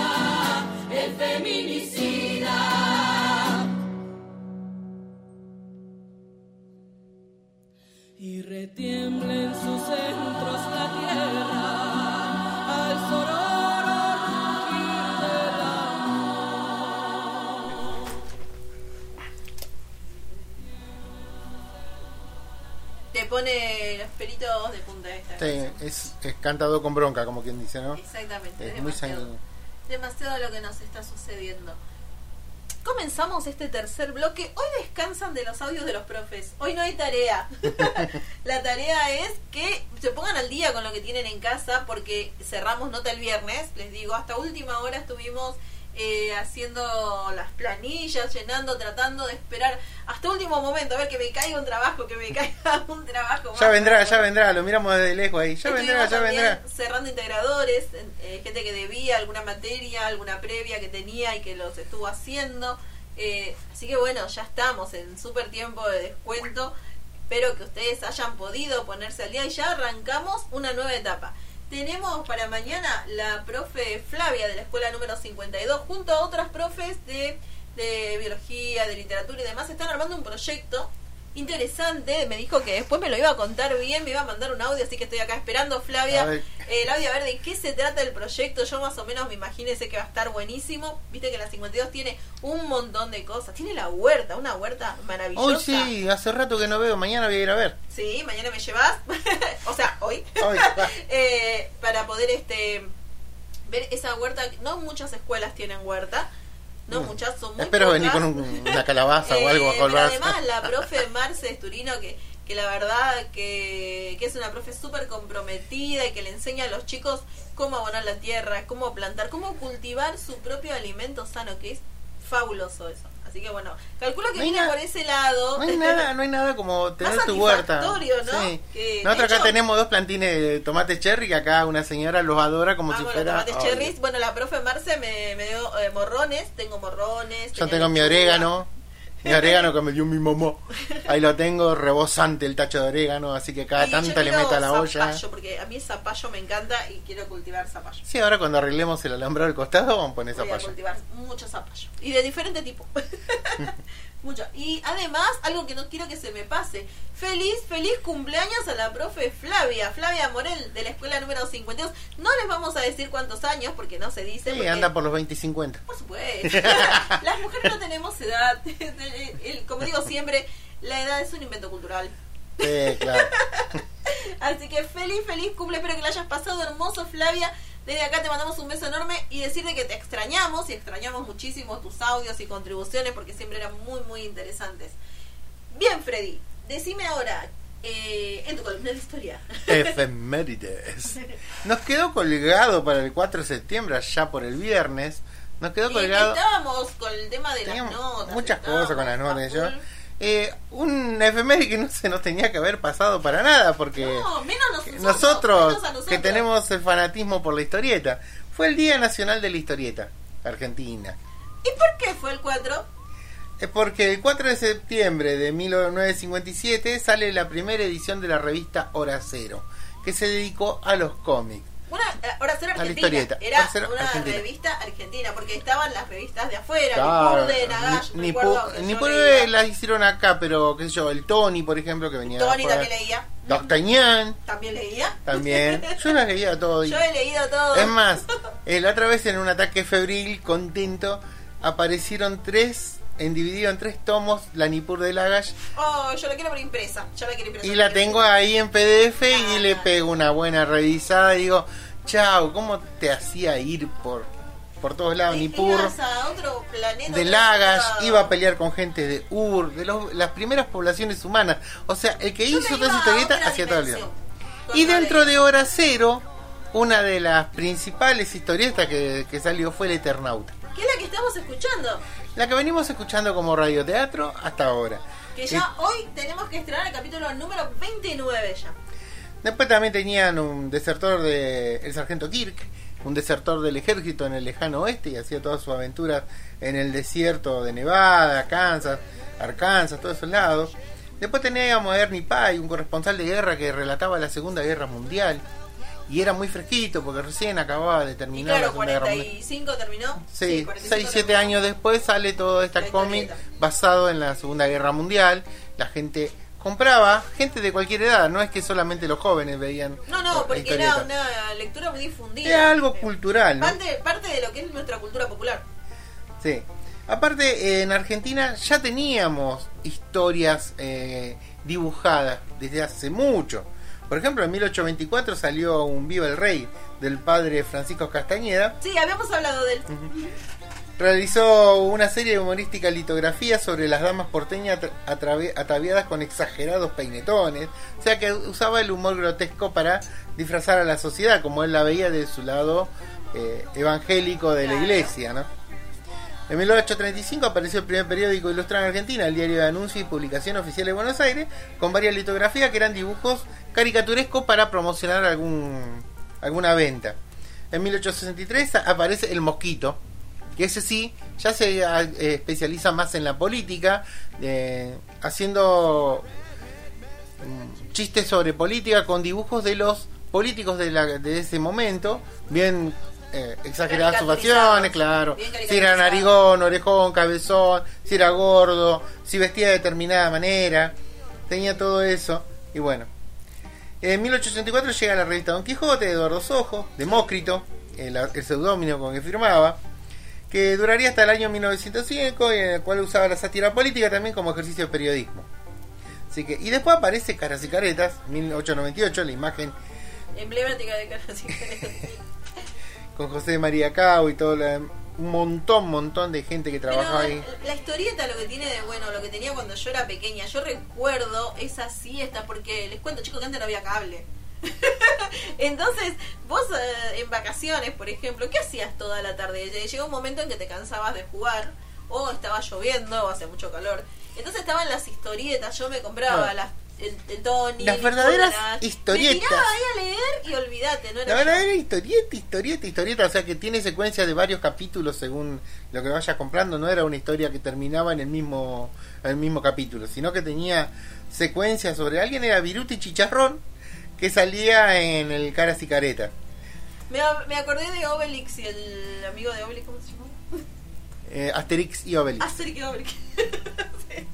el feminicida. Y retiemble en sus centros la tierra al sororo rugir del amor. Te pone los pelitos de punta esta. Sí, es, es cantado con bronca, como quien dice, ¿no? Exactamente, Es muy sanguíneo. Demasiado lo que nos está sucediendo. Comenzamos este tercer bloque. Hoy descansan de los audios de los profes. Hoy no hay tarea. La tarea es que se pongan al día con lo que tienen en casa porque cerramos nota el viernes. Les digo, hasta última hora estuvimos eh, haciendo las planillas, llenando, tratando de esperar hasta último momento a ver que me caiga un trabajo, que me caiga un trabajo. Ya más. vendrá, ya vendrá, lo miramos desde lejos ahí. Ya vendrá, ya vendrá. Cerrando integradores, eh, gente que debía alguna materia, alguna previa que tenía y que los estuvo haciendo. Eh, así que bueno, ya estamos en súper tiempo de descuento. Espero que ustedes hayan podido ponerse al día y ya arrancamos una nueva etapa. Tenemos para mañana la profe Flavia de la escuela número 52 junto a otras profes de, de biología, de literatura y demás. Están armando un proyecto interesante. Me dijo que después me lo iba a contar bien, me iba a mandar un audio, así que estoy acá esperando, Flavia. Ver. eh, el audio a ver de qué se trata el proyecto. Yo más o menos me imagino sé que va a estar buenísimo. Viste que la 52 tiene un montón de cosas. Tiene la huerta, una huerta maravillosa. Hoy sí, hace rato que no veo, mañana voy a ir a ver. Sí, mañana me llevas. o sea, hoy. Hoy. Eh, para poder este ver esa huerta. No muchas escuelas tienen huerta. No muchas, son muy Espero venir con un- una calabaza o Eh, algo a colgar. además la profe Marce Esturino que, que la verdad que, que es una profe súper comprometida y que le enseña a los chicos cómo abonar la tierra, cómo plantar, cómo cultivar su propio alimento sano, que es fabuloso eso. Así que bueno, calculo que No viene por ese lado. No hay nada, no hay nada como tener Más tu huerta. ¿no? Sí. Que, Nosotros acá hecho- tenemos dos plantines de tomate cherry que acá una señora los adora como Ah, si bueno, fuera. tomates Ay, cherries. Bueno, la profe Marce me, me dio eh, morrones. Tengo morrones. Yo tengo mi orégano. Mi orégano que me dio mi mamá. Ahí lo tengo, rebosante el tacho de orégano, así que cada tanto le meto a la olla. zapallo, porque a mí el zapallo me encanta y quiero cultivar zapallo. Sí, ahora cuando arreglemos el alambrado del costado, vamos a poner Voy a zapallo. cultivar mucho zapallo. Y de diferente tipo. mucho. Y además, algo que no quiero que se me pase. Feliz, feliz cumpleaños a la profe Flavia. Flavia Morel, de la escuela número 52. No les vamos a decir cuántos años, porque no se dice. Sí, porque- anda por los 20 y 50. Por supuesto. Las mujeres no tenemos edad. Como digo siempre, la edad es un invento cultural. Sí, claro. Así que feliz, feliz cumple. Espero que la hayas pasado hermoso, Flavia. Desde acá te mandamos un beso enorme y decirte que te extrañamos y extrañamos muchísimo tus audios y contribuciones porque siempre eran muy, muy interesantes. Bien, Freddy, decime ahora, eh, en tu columna de historia. Efemérides. Nos quedó colgado para el 4 de septiembre, allá por el viernes. Nos quedó Y colgado. estábamos con el tema de las notas. muchas cosas con las notas. yo. Eh, un efeméride que no se nos tenía que haber pasado para nada, porque No, menos nosotros. nosotros, menos a nosotros. que tenemos el fanatismo por la historieta, fue el Día Nacional de la Historieta, Argentina. ¿Y por qué fue el 4? Es porque el 4 de septiembre de 1957 sale la primera edición de la revista Hora Cero, que se dedicó a los cómics. Una, eh, Hora Cero A la Argentina. Era una Argentina. revista argentina, porque estaban las revistas de afuera, Claro, de Nagash, ni, ni las hicieron acá, pero qué sé yo, el Tony, por ejemplo, que venía Tony también leía. D'Artagnan También leía. también. Yo las leía todo. Yo he leído todo. Es más, eh, la otra vez en un ataque febril, contento, aparecieron tres, en dividido en tres tomos, la Nippur de Lagash, Oh, yo la quiero por impresa. Yo la quiero impresa. y la tengo ahí en PDF y Ah. le pego una buena revisada y digo, chao, ¿cómo te hacía ir por, por todos lados? Nippur otro planeta. de Lagash, iba a pelear con gente de Ur, de los- las primeras poblaciones humanas. O sea, el que Yo hizo toda esa historieta hacía todo el. Y dentro de Hora Cero, una de las principales historietas que, que salió fue El Eternauta. Estamos escuchando. La que venimos escuchando como radioteatro hasta ahora. Que ya hoy tenemos que estrenar el capítulo número 29 ya. Después también tenían un desertor de el sargento Kirk, un desertor del ejército en el lejano oeste y hacía todas sus aventuras en el desierto de Nevada, Kansas, Arkansas, todos esos lados. Después teníamos a Ernie Pye, un corresponsal de guerra que relataba la Segunda Guerra Mundial y era muy fresquito porque recién acababa de Y terminar la claro, Segunda Guerra Mundial. 45 terminó. Sí, 45 6, 7 terminó. años después sale todo este La cómic basado en la Segunda Guerra Mundial. La gente compraba, gente de cualquier edad, no es que solamente los jóvenes veían. No, no, porque era una lectura muy difundida. Era algo cultural, ¿no? Parte, parte de lo que es nuestra cultura popular. Sí. Aparte, en Argentina ya teníamos historias eh, dibujadas desde hace mucho. Por ejemplo, en 1824 salió un Viva el Rey del padre Francisco Castañeda. Sí, habíamos hablado del. Realizó una serie de humorística litografía sobre las damas porteñas ataviadas con exagerados peinetones. O sea que usaba el humor grotesco para disfrazar a la sociedad, como él la veía de su lado eh, evangélico de la iglesia, ¿no? En 1835 apareció el primer periódico ilustrado en Argentina, el Diario de Anuncios y Publicación Oficial de Buenos Aires, con varias litografías que eran dibujos caricaturescos para promocionar algún, alguna venta. En 1863 aparece El Mosquito, que ese sí ya se ah, eh, especializa más en la política, eh, haciendo mm, chistes sobre política con dibujos de los políticos de, la, de ese momento, bien eh, exageradas sus facciones, claro. Si era narigón, orejón, cabezón, si era gordo, si vestía de determinada manera. tenía todo eso. Y bueno. En 1884 llega la revista Don Quijote de Eduardo Sojo, Demócrito, el, el seudónimo con que firmaba, que duraría hasta el año 1905 y en el cual usaba la sátira política también como ejercicio de periodismo. Así que, y después aparece Caras y Caretas, 1898, la imagen Emblemática de Caras y Caretas. con José María Cao y todo la- un montón, montón de gente que trabajó Pero ahí. la historieta lo que tiene de bueno, lo que tenía cuando yo era pequeña, yo recuerdo esas siestas, porque les cuento chicos que antes no había cable. Entonces, vos eh, en vacaciones, por ejemplo, ¿qué hacías toda la tarde? Llegó un momento en que te cansabas de jugar, o estaba lloviendo, o hacía mucho calor. Entonces estaban las historietas, yo me compraba Ah. las, el, el Tony, Las verdaderas historietas. Me tiraba ahí a leer y olvídate, no era La yo. verdadera historieta, historieta, historieta, o sea que tiene secuencia de varios capítulos según lo que vayas comprando, no era una historia que terminaba en el mismo, en el mismo capítulo, sino que tenía secuencia sobre alguien, era Viruti Chicharrón, que salía en el Caras y Careta. Me, me acordé de Obelix y el amigo de Obelix, ¿cómo se llama? Eh, Asterix y Obelix. Asterix y Obelix. Sí.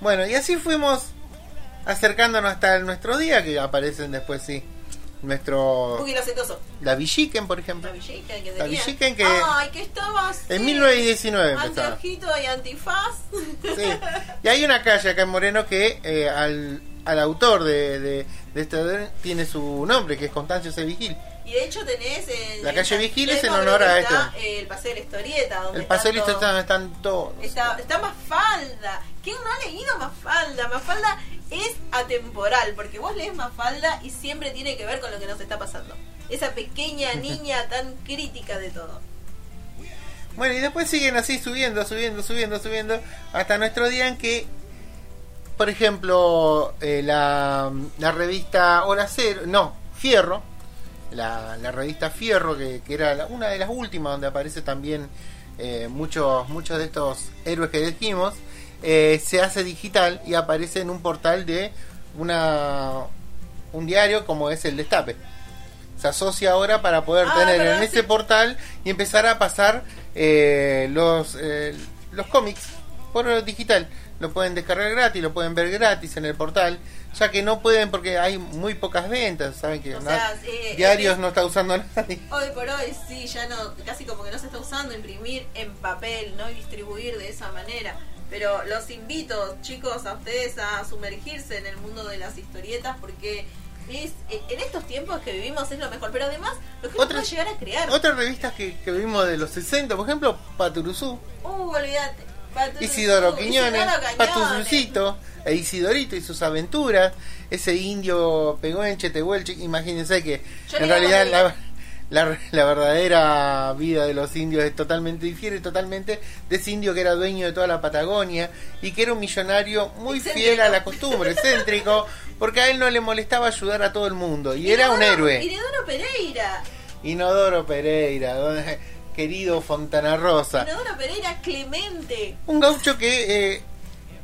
Bueno, y así fuimos acercándonos hasta nuestro día, que aparecen después, sí, nuestro... La Villiquen, por ejemplo. La Villiquen que La. Villiquen que- Ay, que estaba así. En 1919 empezaba. Anteojito y antifaz. Sí. Y hay una calle acá en Moreno que eh, al, al autor de, de, de este tiene su nombre, que es Constancio C. Vigil. Y de hecho tenés en. La calle en Vigil es en honor a esto. está, El paseo de la historieta. Donde El paseo tanto- listo están, están todos. Está, está Mafalda. ¿Quién no ha leído Mafalda? Mafalda es atemporal, porque vos lees Mafalda y siempre tiene que ver con lo que nos está pasando. Esa pequeña niña tan crítica de todo. Bueno, y después siguen así subiendo, subiendo, subiendo, subiendo, hasta nuestro día en que, por ejemplo, eh, la, la revista Hora Cero, no, Fierro, la, la revista Fierro, que, que era la- una de las últimas donde aparece también eh, muchos, muchos de estos héroes que dijimos, eh, se hace digital y aparece en un portal de una un diario como es el Destape. Se asocia ahora para poder Ah, tener en ese portal y empezar a pasar eh, los eh, los cómics por digital. Lo pueden descargar gratis, lo pueden ver gratis en el portal, ya que no pueden porque hay muy pocas ventas, saben que O sea, eh, diarios eh, no está usando nadie. Hoy por hoy sí, ya no, casi como que no se está usando imprimir en papel, ¿no? Y distribuir de esa manera. Pero los invito, chicos, a ustedes a sumergirse en el mundo de las historietas porque es eh, en estos tiempos que vivimos es lo mejor. Pero además, lo que uno Otra- puede llegar a crear. Otras revistas que, que vimos de los 60, por ejemplo, Paturuzú, Uh, olvídate. Isidoro Quiñones, Cañones. Patuzucito, e Isidorito y sus aventuras, ese indio peguenche, tehuelche, imagínense que Yo en realidad la, la, la verdadera vida de los indios es totalmente difiere totalmente de ese indio que era dueño de toda la Patagonia y que era un millonario muy Excéntrico. fiel a la costumbre, excéntrico, porque a él no le molestaba ayudar a todo el mundo y era un héroe. Inodoro Pereira. Inodoro Pereira, querido Fontana Rosa. Inodoro Pereira Clemente. Un gaucho que, eh,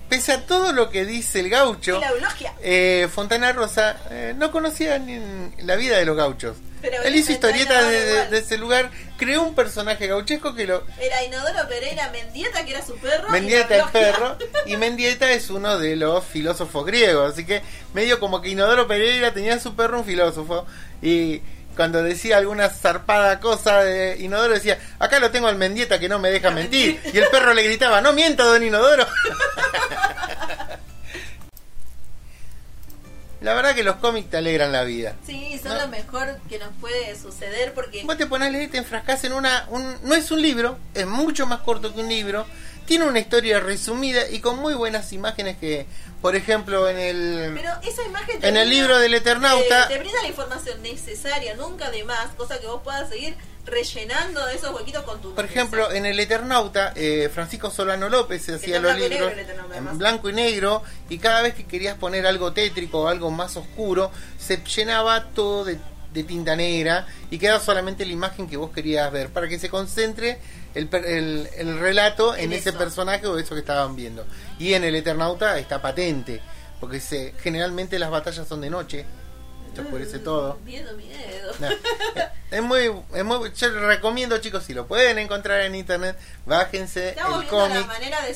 pese a todo lo que dice el gaucho, eh, Fontana Rosa eh, no conocía ni la vida de los gauchos. Pero Él hizo historietas de, ese lugar, creó un personaje gauchesco que lo... Era Inodoro Pereira Mendieta, que era su perro. Mendieta eulogia. perro y Mendieta es uno de los filósofos griegos, así que medio como que Inodoro Pereira tenía su perro un filósofo y cuando decía alguna zarpada cosa de Inodoro decía, acá lo tengo al Mendieta que no me deja mentir y el perro le gritaba, no mienta don Inodoro. La verdad que los cómics te alegran la vida. Sí, son No. lo mejor que nos puede suceder porque Vos te pones a leer y te enfrascas en una... un- no es un libro, es mucho más corto que un libro. Tiene una historia resumida y con muy buenas imágenes que, por ejemplo, en el... Pero esa imagen te En el brinda- libro del Eternauta- Te, te brinda la información necesaria, nunca de más, cosa que vos puedas seguir rellenando de esos huequitos con tu Por ejemplo, en el Eternauta, eh, Francisco Solano López se hacía los libros en blanco y negro y cada vez que querías poner algo tétrico o algo más oscuro, se llenaba todo de, de tinta negra y quedaba solamente la imagen que vos querías ver para que se concentre el, el, el relato en, En ese personaje o eso que estaban viendo. Y en el Eternauta está patente, porque se, generalmente las batallas son de noche, esto oscurece todo. Miedo, miedo. Es muy, es muy, yo les recomiendo chicos, si lo pueden encontrar en internet, bájense Estamos el cómic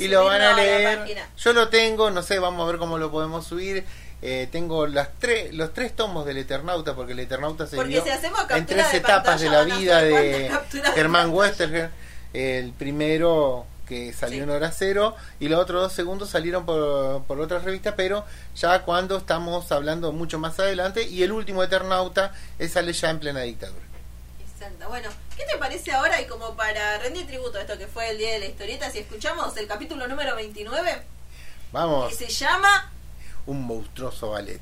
y lo van a leer. Yo lo tengo, no sé, vamos a ver cómo lo podemos subir. Eh, tengo las tres, los tres tomos del Eternauta, porque el Eternauta se Porque dio si hacemos en tres de etapas de la vida de Germán. Westerger. El primero que salió Sí. en hora cero y los otros dos segundos salieron por, por otra revista, pero ya cuando estamos hablando mucho más adelante y el último Eternauta es sale ya en plena dictadura. Exacto. Bueno, ¿qué te parece ahora y como para rendir tributo a esto que fue el día de la historieta, si escuchamos el capítulo número 29 Vamos, que se llama un monstruoso ballet.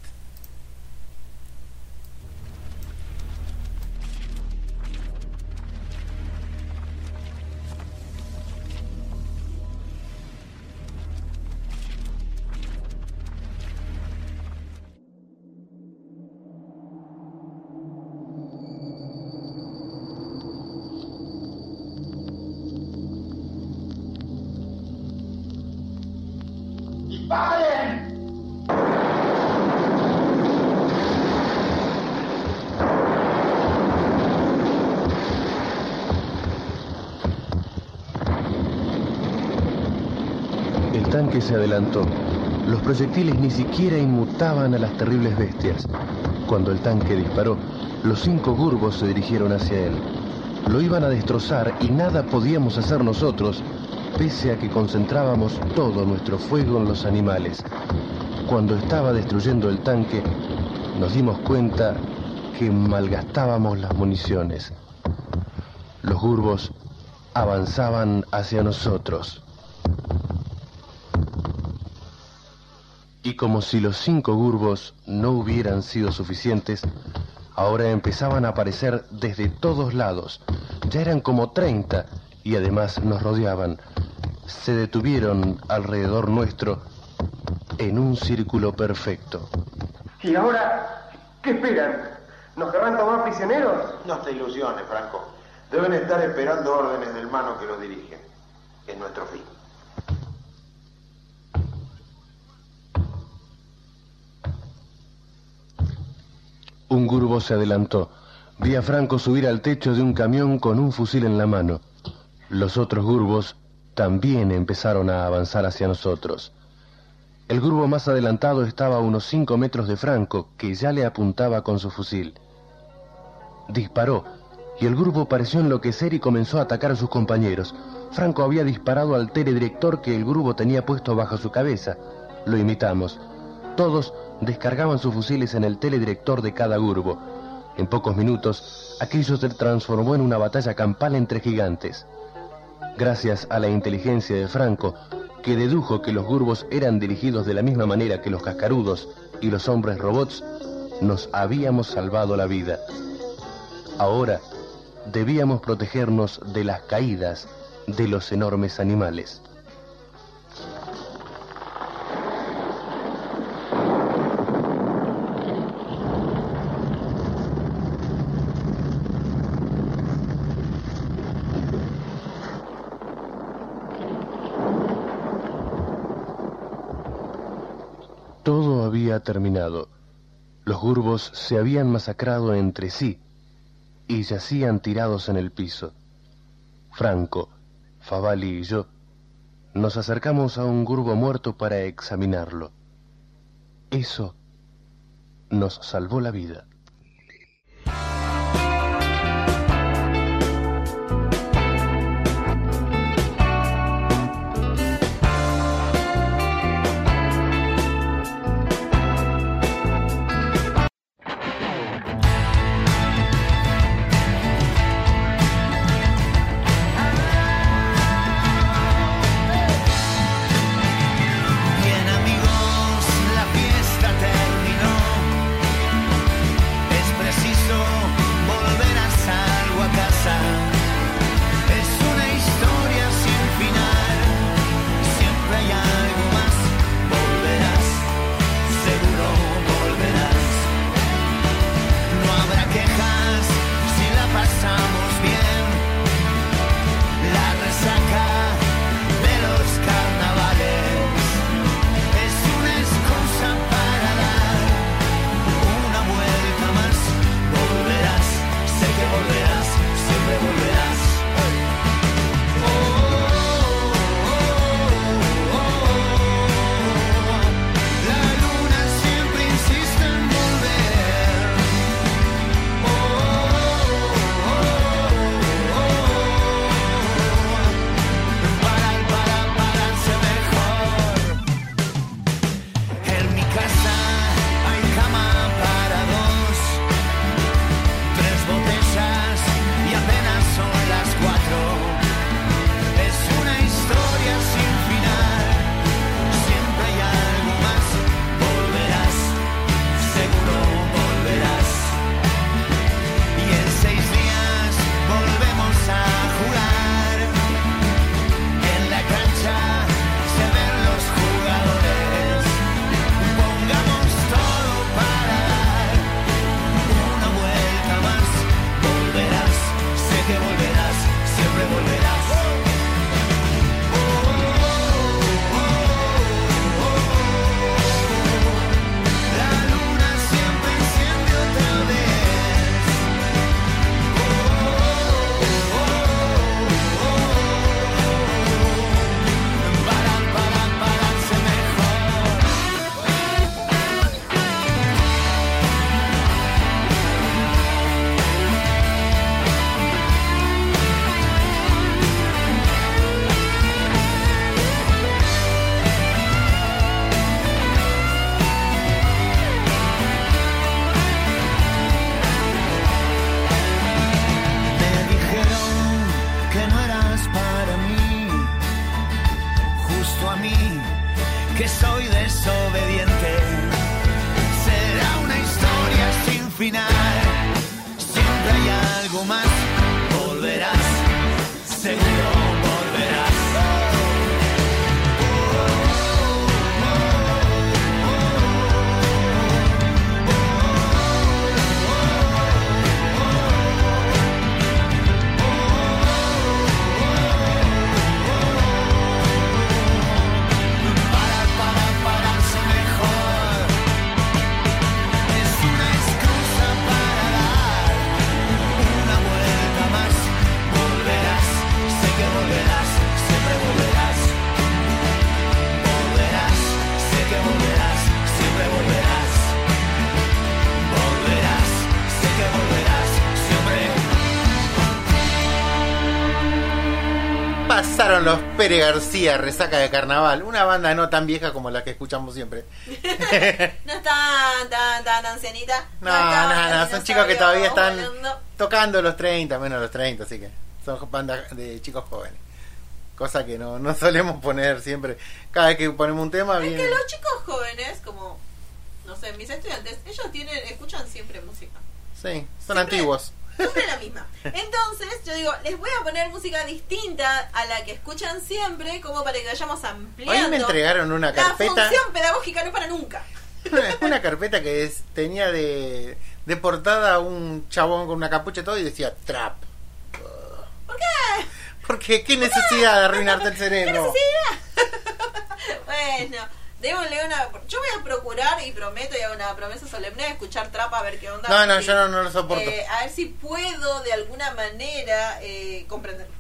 Se adelantó. Los proyectiles ni siquiera inmutaban a las terribles bestias. Cuando el tanque disparó, los cinco gurbos se dirigieron hacia él. Lo iban a destrozar y nada podíamos hacer nosotros, pese a que concentrábamos todo nuestro fuego en los animales. Cuando estaba destruyendo el tanque, nos dimos cuenta que malgastábamos las municiones. Los gurbos avanzaban hacia nosotros. Y como si los cinco gurbos no hubieran sido suficientes, ahora empezaban a aparecer desde todos lados. Ya eran como 30 y además nos rodeaban. Se detuvieron alrededor nuestro en un círculo perfecto. ¿Y ahora qué esperan? ¿Nos querrán tomar prisioneros? No te ilusiones, Franco. Deben estar esperando órdenes del mano que los dirige. Es nuestro fin. Un gurbo se adelantó. Vi a Franco subir al techo de un camión con un fusil en la mano. Los otros gurbos también empezaron a avanzar hacia nosotros. El gurbo más adelantado estaba a unos cinco metros de Franco, que ya le apuntaba con su fusil. Disparó, y el grupo pareció enloquecer y comenzó a atacar a sus compañeros. Franco había disparado al teledirector que el grupo tenía puesto bajo su cabeza. Lo imitamos. Todos descargaban sus fusiles en el teledirector de cada grupo. En pocos minutos, aquello se transformó en una batalla campal entre gigantes. Gracias a la inteligencia de Franco, que dedujo que los gurbos eran dirigidos de la misma manera que los cascarudos y los hombres robots, nos habíamos salvado la vida. Ahora debíamos protegernos de las caídas de los enormes animales. Todo había terminado. Los gurbos se habían masacrado entre sí y yacían tirados en el piso. Franco, Favali y yo nos acercamos a un gurbo muerto para examinarlo. Eso nos salvó la vida. García, resaca de carnaval. Una banda no tan vieja como la que escuchamos siempre. No es tan, tan, ancianita. No, no, no, son chicos que todavía están volando. tocando los 30, menos los 30, así que son bandas de chicos jóvenes. Cosa que no, no solemos poner siempre. Cada vez que ponemos un tema, Es viene. que los chicos jóvenes, como, no sé, mis estudiantes, ellos tienen, escuchan siempre música. Sí, son Siempre- antiguos. Siempre la misma. Entonces, yo digo, les voy a poner música distinta a la que escuchan siempre, como para que vayamos ampliando. Hoy me entregaron una La carpeta. función pedagógica no para nunca. Una, carpeta que es, tenía de, de portada un chabón con una capucha y todo y decía trap. ¿Por qué? Porque qué necesidad de arruinarte el cerebro. Bueno, démosle una. Yo voy a procurar y prometo y hago una promesa solemne de escuchar trapa a ver qué onda. No, no, yo no, no lo soporto. Eh, a ver si puedo de alguna manera eh, comprenderlo.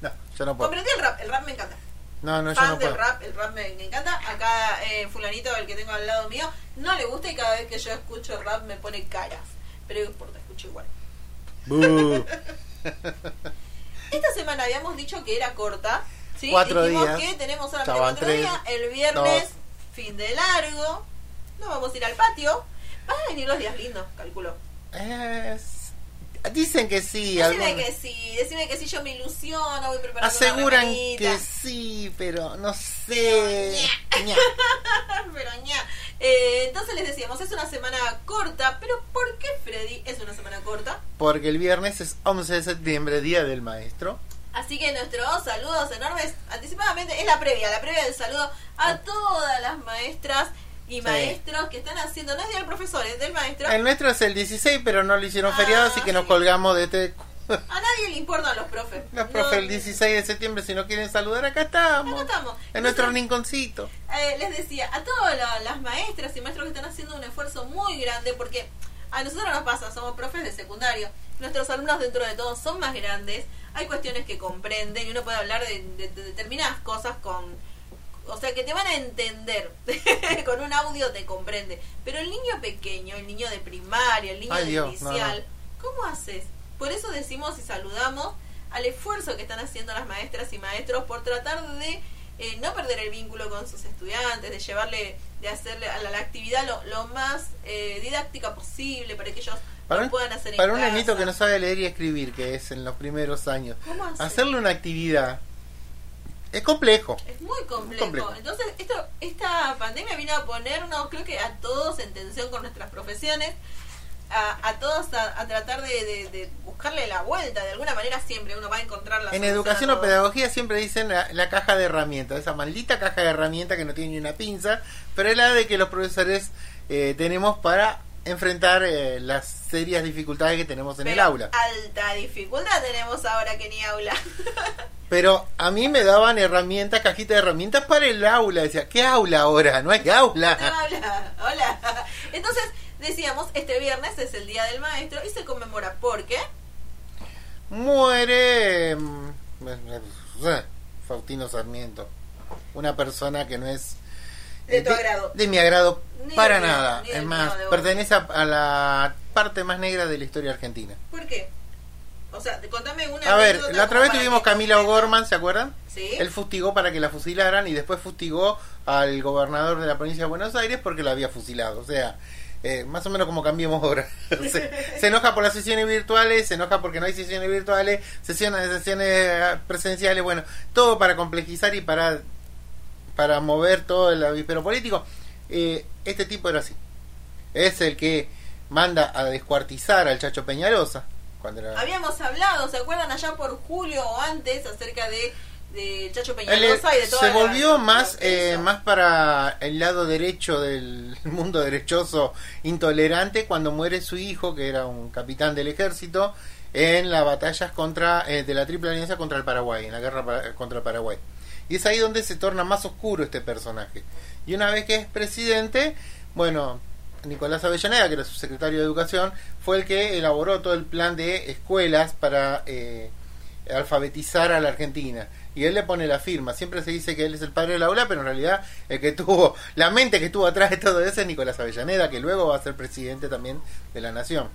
No, yo no puedo. Comprendí el rap, el rap me encanta. No, no, yo Fan no del puedo. rap, el rap me, encanta. Acá, eh, Fulanito, el que tengo al lado mío, no le gusta y cada vez que yo escucho rap me pone caras. Pero no importa, escucho igual. Esta semana habíamos dicho que era corta. ¿sí? Cuatro Dijimos días. que tenemos solamente cuatro días. El viernes, dos. Fin de largo. Nos vamos a ir al patio. Van a venir los días lindos, calculo. Es- Dicen que sí. Decime que sí, decime que sí, yo me ilusiono, voy preparando Aseguran una que sí, pero no sé. Ña. pero ña. Eh, entonces les decíamos, es una semana corta, pero ¿por qué Freddy es una semana corta? Porque el viernes es 11 de septiembre, Día del Maestro. Así que nuestros saludos enormes, anticipadamente, es la previa, la previa del saludo a todas las maestras y Sí. maestros que están haciendo, no es del profesor, es del maestro. El nuestro es el 16, pero no lo hicieron Ah, feriado, así que nos sí. colgamos de este... A nadie le importan los profes. Los No, profes el 16 de septiembre, si no quieren saludar, acá estamos. Acá estamos. En nuestro Entonces, rinconcito. eh, les decía, a todas la- las maestras y maestros que están haciendo un esfuerzo muy grande, porque a nosotros nos pasa, somos profes de secundario, nuestros alumnos dentro de todo son más grandes, hay cuestiones que comprenden y uno puede hablar de, de- de determinadas cosas con... O sea, que te van a entender. con un audio te comprende. Pero el niño pequeño, el niño de primaria, el niño Ay, de Dios, no, inicial, ¿cómo haces? Por eso decimos y saludamos al esfuerzo que están haciendo las maestras y maestros por tratar de eh, no perder el vínculo con sus estudiantes, de llevarle, de hacerle a la, la actividad lo, lo más eh, didáctica posible para que ellos Para un, puedan hacer en para un casa. nenito que no sabe leer y escribir, que es en los primeros años, hacerle una actividad es complejo. Es muy complejo. complejo. Entonces, esto, esta pandemia vino a ponernos, creo que a todos en tensión con nuestras profesiones, a, a todos a, a tratar de, de- de buscarle la vuelta. De alguna manera siempre uno va a encontrar la En educación o pedagogía siempre dicen la, la caja de herramientas, esa maldita caja de herramientas que no tiene ni una pinza, pero es la de que los profesores eh, tenemos para enfrentar eh, las serias dificultades que tenemos en el aula. Alta dificultad tenemos ahora que ni aula. Pero a mí me daban herramientas, cajita de herramientas para el aula. Decía, ¿qué aula ahora? No hay aula. Hola, hola. Entonces, decíamos, este viernes es el Día del Maestro y se conmemora porque Muere mm, eh, Faustino Sarmiento. Una persona que no es De tu agrado. de mi agrado Ni para nada. ni Es más, pertenece a, a la parte más negra de la historia argentina. ¿Por qué? O sea, contame una A ver, la otra vez tuvimos Camila O'Gorman, ¿se acuerdan? Sí. Él fustigó para que la fusilaran y después fustigó al gobernador de la provincia de Buenos Aires porque la había fusilado. O sea, eh, más o menos como cambiemos ahora. se, se enoja por las sesiones virtuales, se enoja porque no hay sesiones virtuales, sesiones, sesiones presenciales, bueno, todo para complejizar y para para mover todo el avispero político. Eh, este tipo era así. Es el que manda a descuartizar al Chacho Peñalosa. Cuando era... Habíamos hablado, ¿se acuerdan allá por julio o antes acerca de, de Chacho Peñalosa y de toda se la- volvió más eh, más para el lado derecho del mundo derechoso intolerante cuando muere su hijo que era un capitán del ejército en las batallas contra eh, de la triple alianza contra el Paraguay en la guerra pa- contra el Paraguay y es ahí donde se torna más oscuro este personaje y una vez que es presidente bueno Nicolás Avellaneda que era su secretario de educación fue el que elaboró todo el plan de escuelas para eh, alfabetizar a la Argentina. Y él le pone la firma. Siempre se dice que él es el padre del aula, pero en realidad el que tuvo, la mente que estuvo atrás de todo eso es Nicolás Avellaneda, que luego va a ser presidente también de la nación.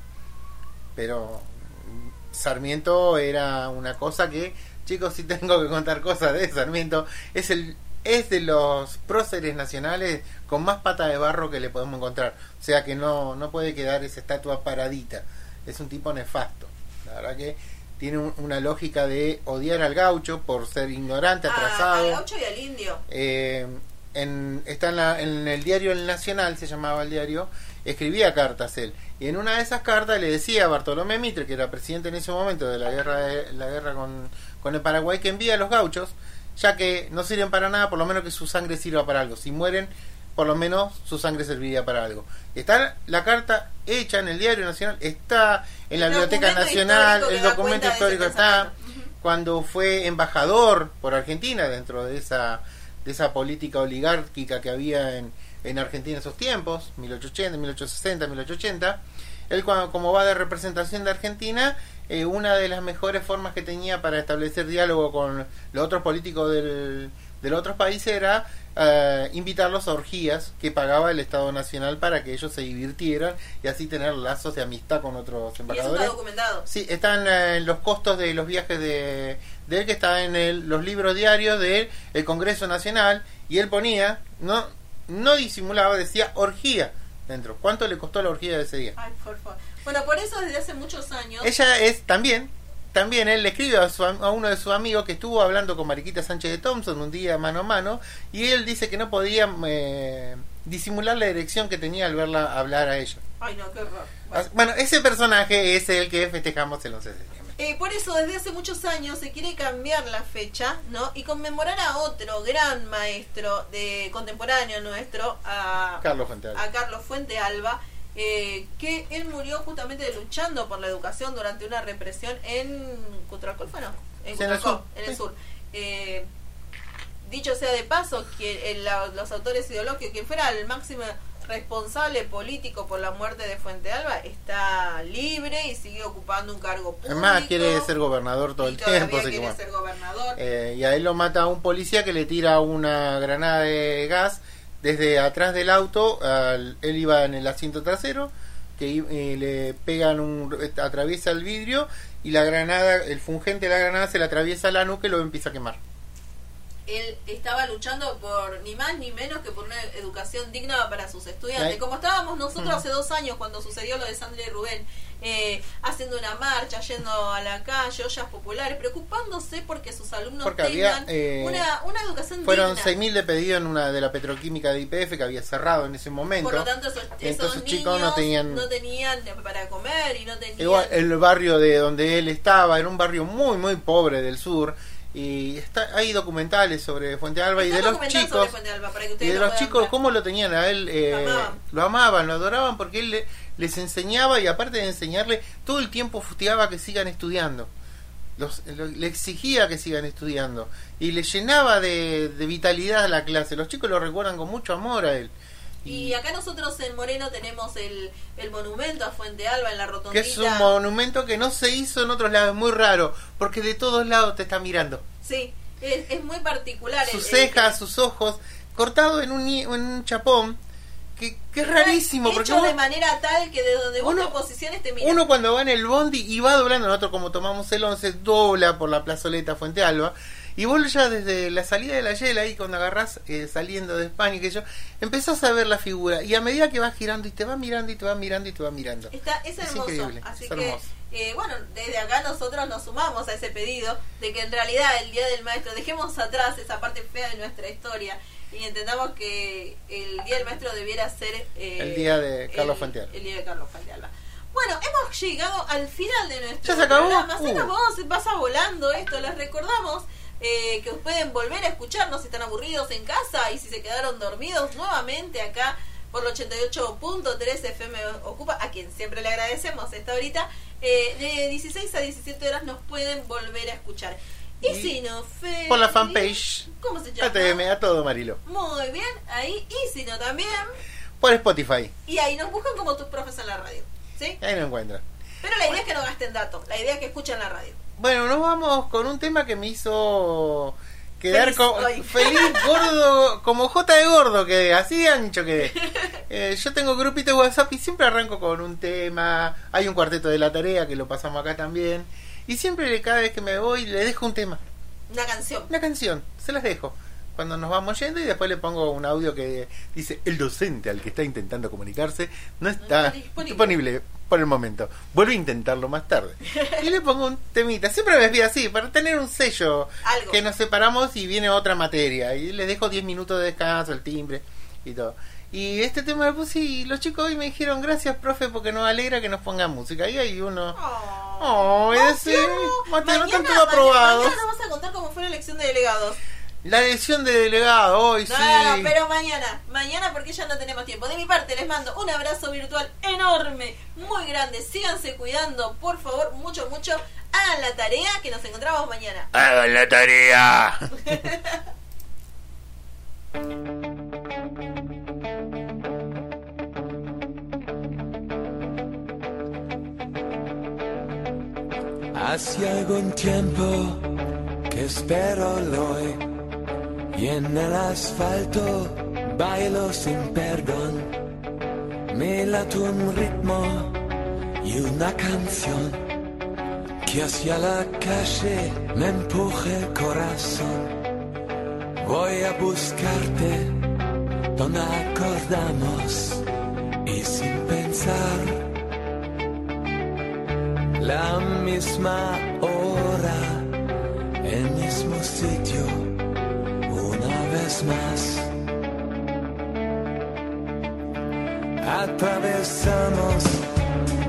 Pero mm, Sarmiento era una cosa que, chicos, si tengo que contar cosas de Sarmiento, es el es de los próceres nacionales con más pata de barro que le podemos encontrar. O sea que no, no puede quedar esa estatua paradita. Es un tipo nefasto. La verdad que tiene un- una lógica de odiar al gaucho por ser ignorante, Ah, atrasado. al gaucho y al indio. Eh, en, está en, la- en el diario El Nacional, se llamaba el diario, escribía cartas él. Y en una de esas cartas le decía a Bartolomé Mitre, que era presidente en ese momento de la guerra, de, la guerra con, con el Paraguay, que envía a los gauchos, ya que no sirven para nada, por lo menos que su sangre sirva para algo. Si mueren, por lo menos su sangre serviría para algo. Está la carta hecha en el diario Nacional, está en la Biblioteca Nacional, el documento histórico está cuando fue embajador por Argentina dentro de esa de esa política oligárquica que había en, en Argentina en esos tiempos, 1880, 1860, 1880, él cuando, como va de representación de Argentina, eh, una de las mejores formas que tenía para establecer diálogo con los otros políticos del, de los otros países era eh, invitarlos a orgías que pagaba el Estado Nacional para que ellos se divirtieran y así tener lazos de amistad con otros Y eso está embajadores. documentado. Sí, están eh, los costos de los viajes de, de él que está en el- los libros diarios del el Congreso Nacional y él ponía, no no disimulaba, decía orgía dentro. ¿Cuánto le costó la orgía de ese día? Ay, por favor. Bueno, por eso desde hace muchos años. Ella es también, también él le escribe a, su a uno de sus amigos que estuvo hablando con Mariquita Sánchez de Thompson un día mano a mano y él dice que no podía eh, disimular la erección que tenía al verla hablar a ella. Ay, no, qué horror. Bueno. bueno, ese personaje es el que festejamos el 11 de septiembre. Eh, por eso desde hace muchos años se quiere cambiar la fecha, ¿no? Y conmemorar a otro gran maestro de contemporáneo nuestro, a Carlos Fuentealba. a Carlos Fuente Alba, eh, que él murió justamente luchando por la educación durante una represión en Cutralcó, ¿fue no? En Sí, en el sur. en el Sí. sur. Eh, dicho sea de paso, que el- la- los autores ideológicos, quien fuera el máximo responsable político por la muerte de Fuente Alba, está libre y sigue ocupando un cargo público. Además quiere ser gobernador todo el tiempo. que quiere bueno. ser gobernador. Eh, y a él lo mata un policía que le tira una granada de gas desde atrás del auto. al- él iba en el asiento trasero, que eh, le pegan un. atraviesa el vidrio y la granada, el fungente de la granada se le atraviesa la nuca y lo empieza a quemar. Él estaba luchando por ni más ni menos que por una educación digna para sus estudiantes. Como estábamos nosotros Ujú. hace dos años cuando sucedió lo de Sandra y Rubén, eh, haciendo una marcha, yendo a la calle, ollas populares, preocupándose porque sus alumnos Porque había, tengan eh, una, una educación Fueron digna. 6.000 de pedido en una de la petroquímica de IPF que había cerrado en ese momento. Por lo tanto, esos, esos Entonces, niños chicos no tenían- no tenían para comer y no tenían... Igual, el barrio de donde él estaba era un barrio muy, muy pobre del sur. Y está, hay documentales sobre Fuente Alba y de los chicos. Alba, para que Y de lo los chicos, ver. cómo lo tenían a él. eh, Lo amaban. lo amaban, lo adoraban porque él le- les enseñaba y aparte de enseñarle, todo el tiempo fustigaba que sigan estudiando. Los, lo- le exigía que sigan estudiando y le llenaba de, de vitalidad a la clase. Los chicos lo recuerdan con mucho amor a él. Y acá nosotros en Moreno tenemos el, el monumento a Fuente Alba en la Que rotondita. es un monumento que no se hizo en otros lados, es muy raro, porque de todos lados te está mirando. Sí, es, es muy particular. Sus el- cejas, sus ojos, cortado en un, en un chapón, que, que es rarísimo, Hecho porque de vos- manera tal que de donde vos Uno- te posiciones te mira. uno cuando va en el bondi y va doblando, nosotros como tomamos el 11, dobla por la plazoleta Fuente Alba, y vos ya desde la salida de la Yela, ahí cuando agarrás eh, saliendo de España y que yo, empezás a ver la figura, y a medida que vas girando y te va mirando y te va mirando y te va mirando. Está, es Es hermoso. increíble, Así es que, hermoso. eh, bueno, desde acá nosotros nos sumamos a ese pedido de que en realidad el Día del Maestro, dejemos atrás esa parte fea de nuestra historia y entendamos que el Día del Maestro debiera ser eh, El día de Carlos Fuentealba. El día de Carlos Fuentealba. Bueno, hemos llegado al final de nuestro ¿Ya se acabó? programa. Se Uh. acabó, se pasa volando esto. Les recordamos eh, que pueden volver a escucharnos si están aburridos en casa y si se quedaron dormidos nuevamente acá por el 88.3 FM Ocupa, a quien siempre le agradecemos esta horita. eh, de 16 a 17 horas nos pueden volver a escuchar. Y, si no, Feli, Por la fanpage ¿Cómo se llama? ATM, a todo Marilo. Muy bien, ahí. Y si no, también. Por Spotify. Y ahí nos buscan como tus profes en la radio. ¿Sí? Ahí lo encuentran. Pero la idea es que no gasten datos. La idea es que escuchen la radio. Bueno, nos vamos con un tema que me hizo quedar Feliz co- feliz, gordo, como J de gordo, que así de ancho que eh, yo tengo grupito de WhatsApp y siempre arranco con un tema. Hay un cuarteto de la tarea que lo pasamos acá también. Y siempre cada vez que me voy le dejo un tema, Una canción. una canción, se las dejo. Cuando nos vamos yendo y después le pongo un audio que dice el docente al que está intentando comunicarse no está está disponible. disponible por el momento. Vuelve a intentarlo más tarde. Y le pongo un temita. Siempre me despido así, para tener un sello Algo. que nos separamos y viene otra materia. Y les dejo 10 minutos de descanso, el timbre y todo. Y este tema lo puse y los chicos hoy me dijeron gracias, profe, porque nos alegra que nos pongan música. Y hay uno... Oh, ese... Mateo, no están todos aprobados. mañana nos vas a contar cómo fue la elección de delegados. La elección de delegado hoy, No, sí. no, no, pero mañana, mañana porque ya no tenemos tiempo. De mi parte les mando un abrazo virtual enorme, muy grande. Síganse cuidando, por favor, mucho, mucho. Hagan la tarea que nos encontramos mañana. Hagan la tarea. Hace algún tiempo que espero hoy y en el asfalto bailo sin perdón. Me late un ritmo y una canción que hacia la calle me empuje el corazón. Voy a buscarte donde acordamos y sin pensar la misma hora, Atravesamos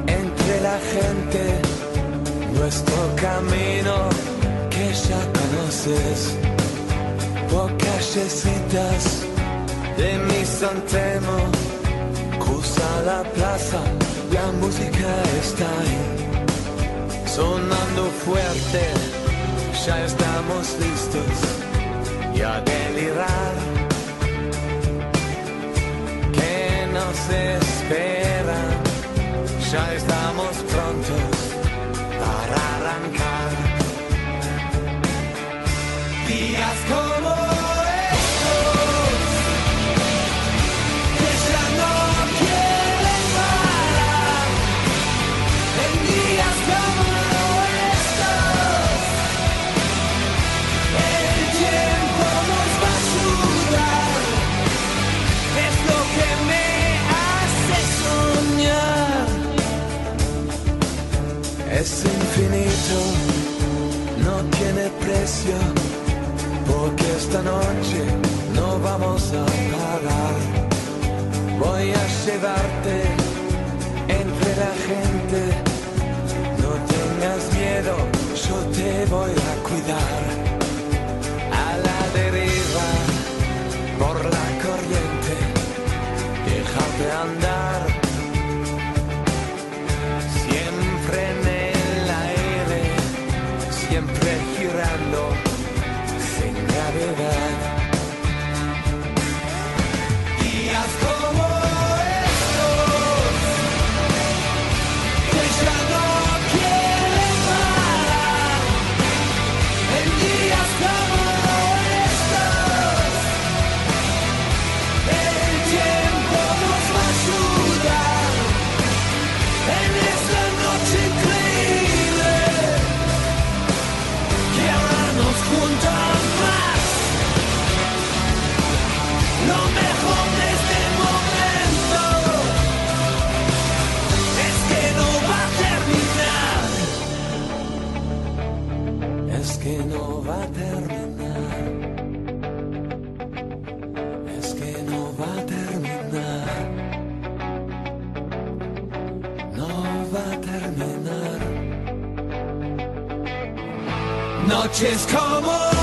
entre la gente nuestro camino que ya conoces, por callecitas de mi Santemo, cruza la plaza, la música está ahí. Sonando fuerte, ya estamos listos a delirar. Que nos espera, ya estamos prontos para arrancar. No tiene precio, porque esta noche no vamos a parar. Voy a llevarte entre la gente. No tengas miedo, yo te voy a cuidar. A la deriva, por la corriente, déjate andar. Gravedad. Noches como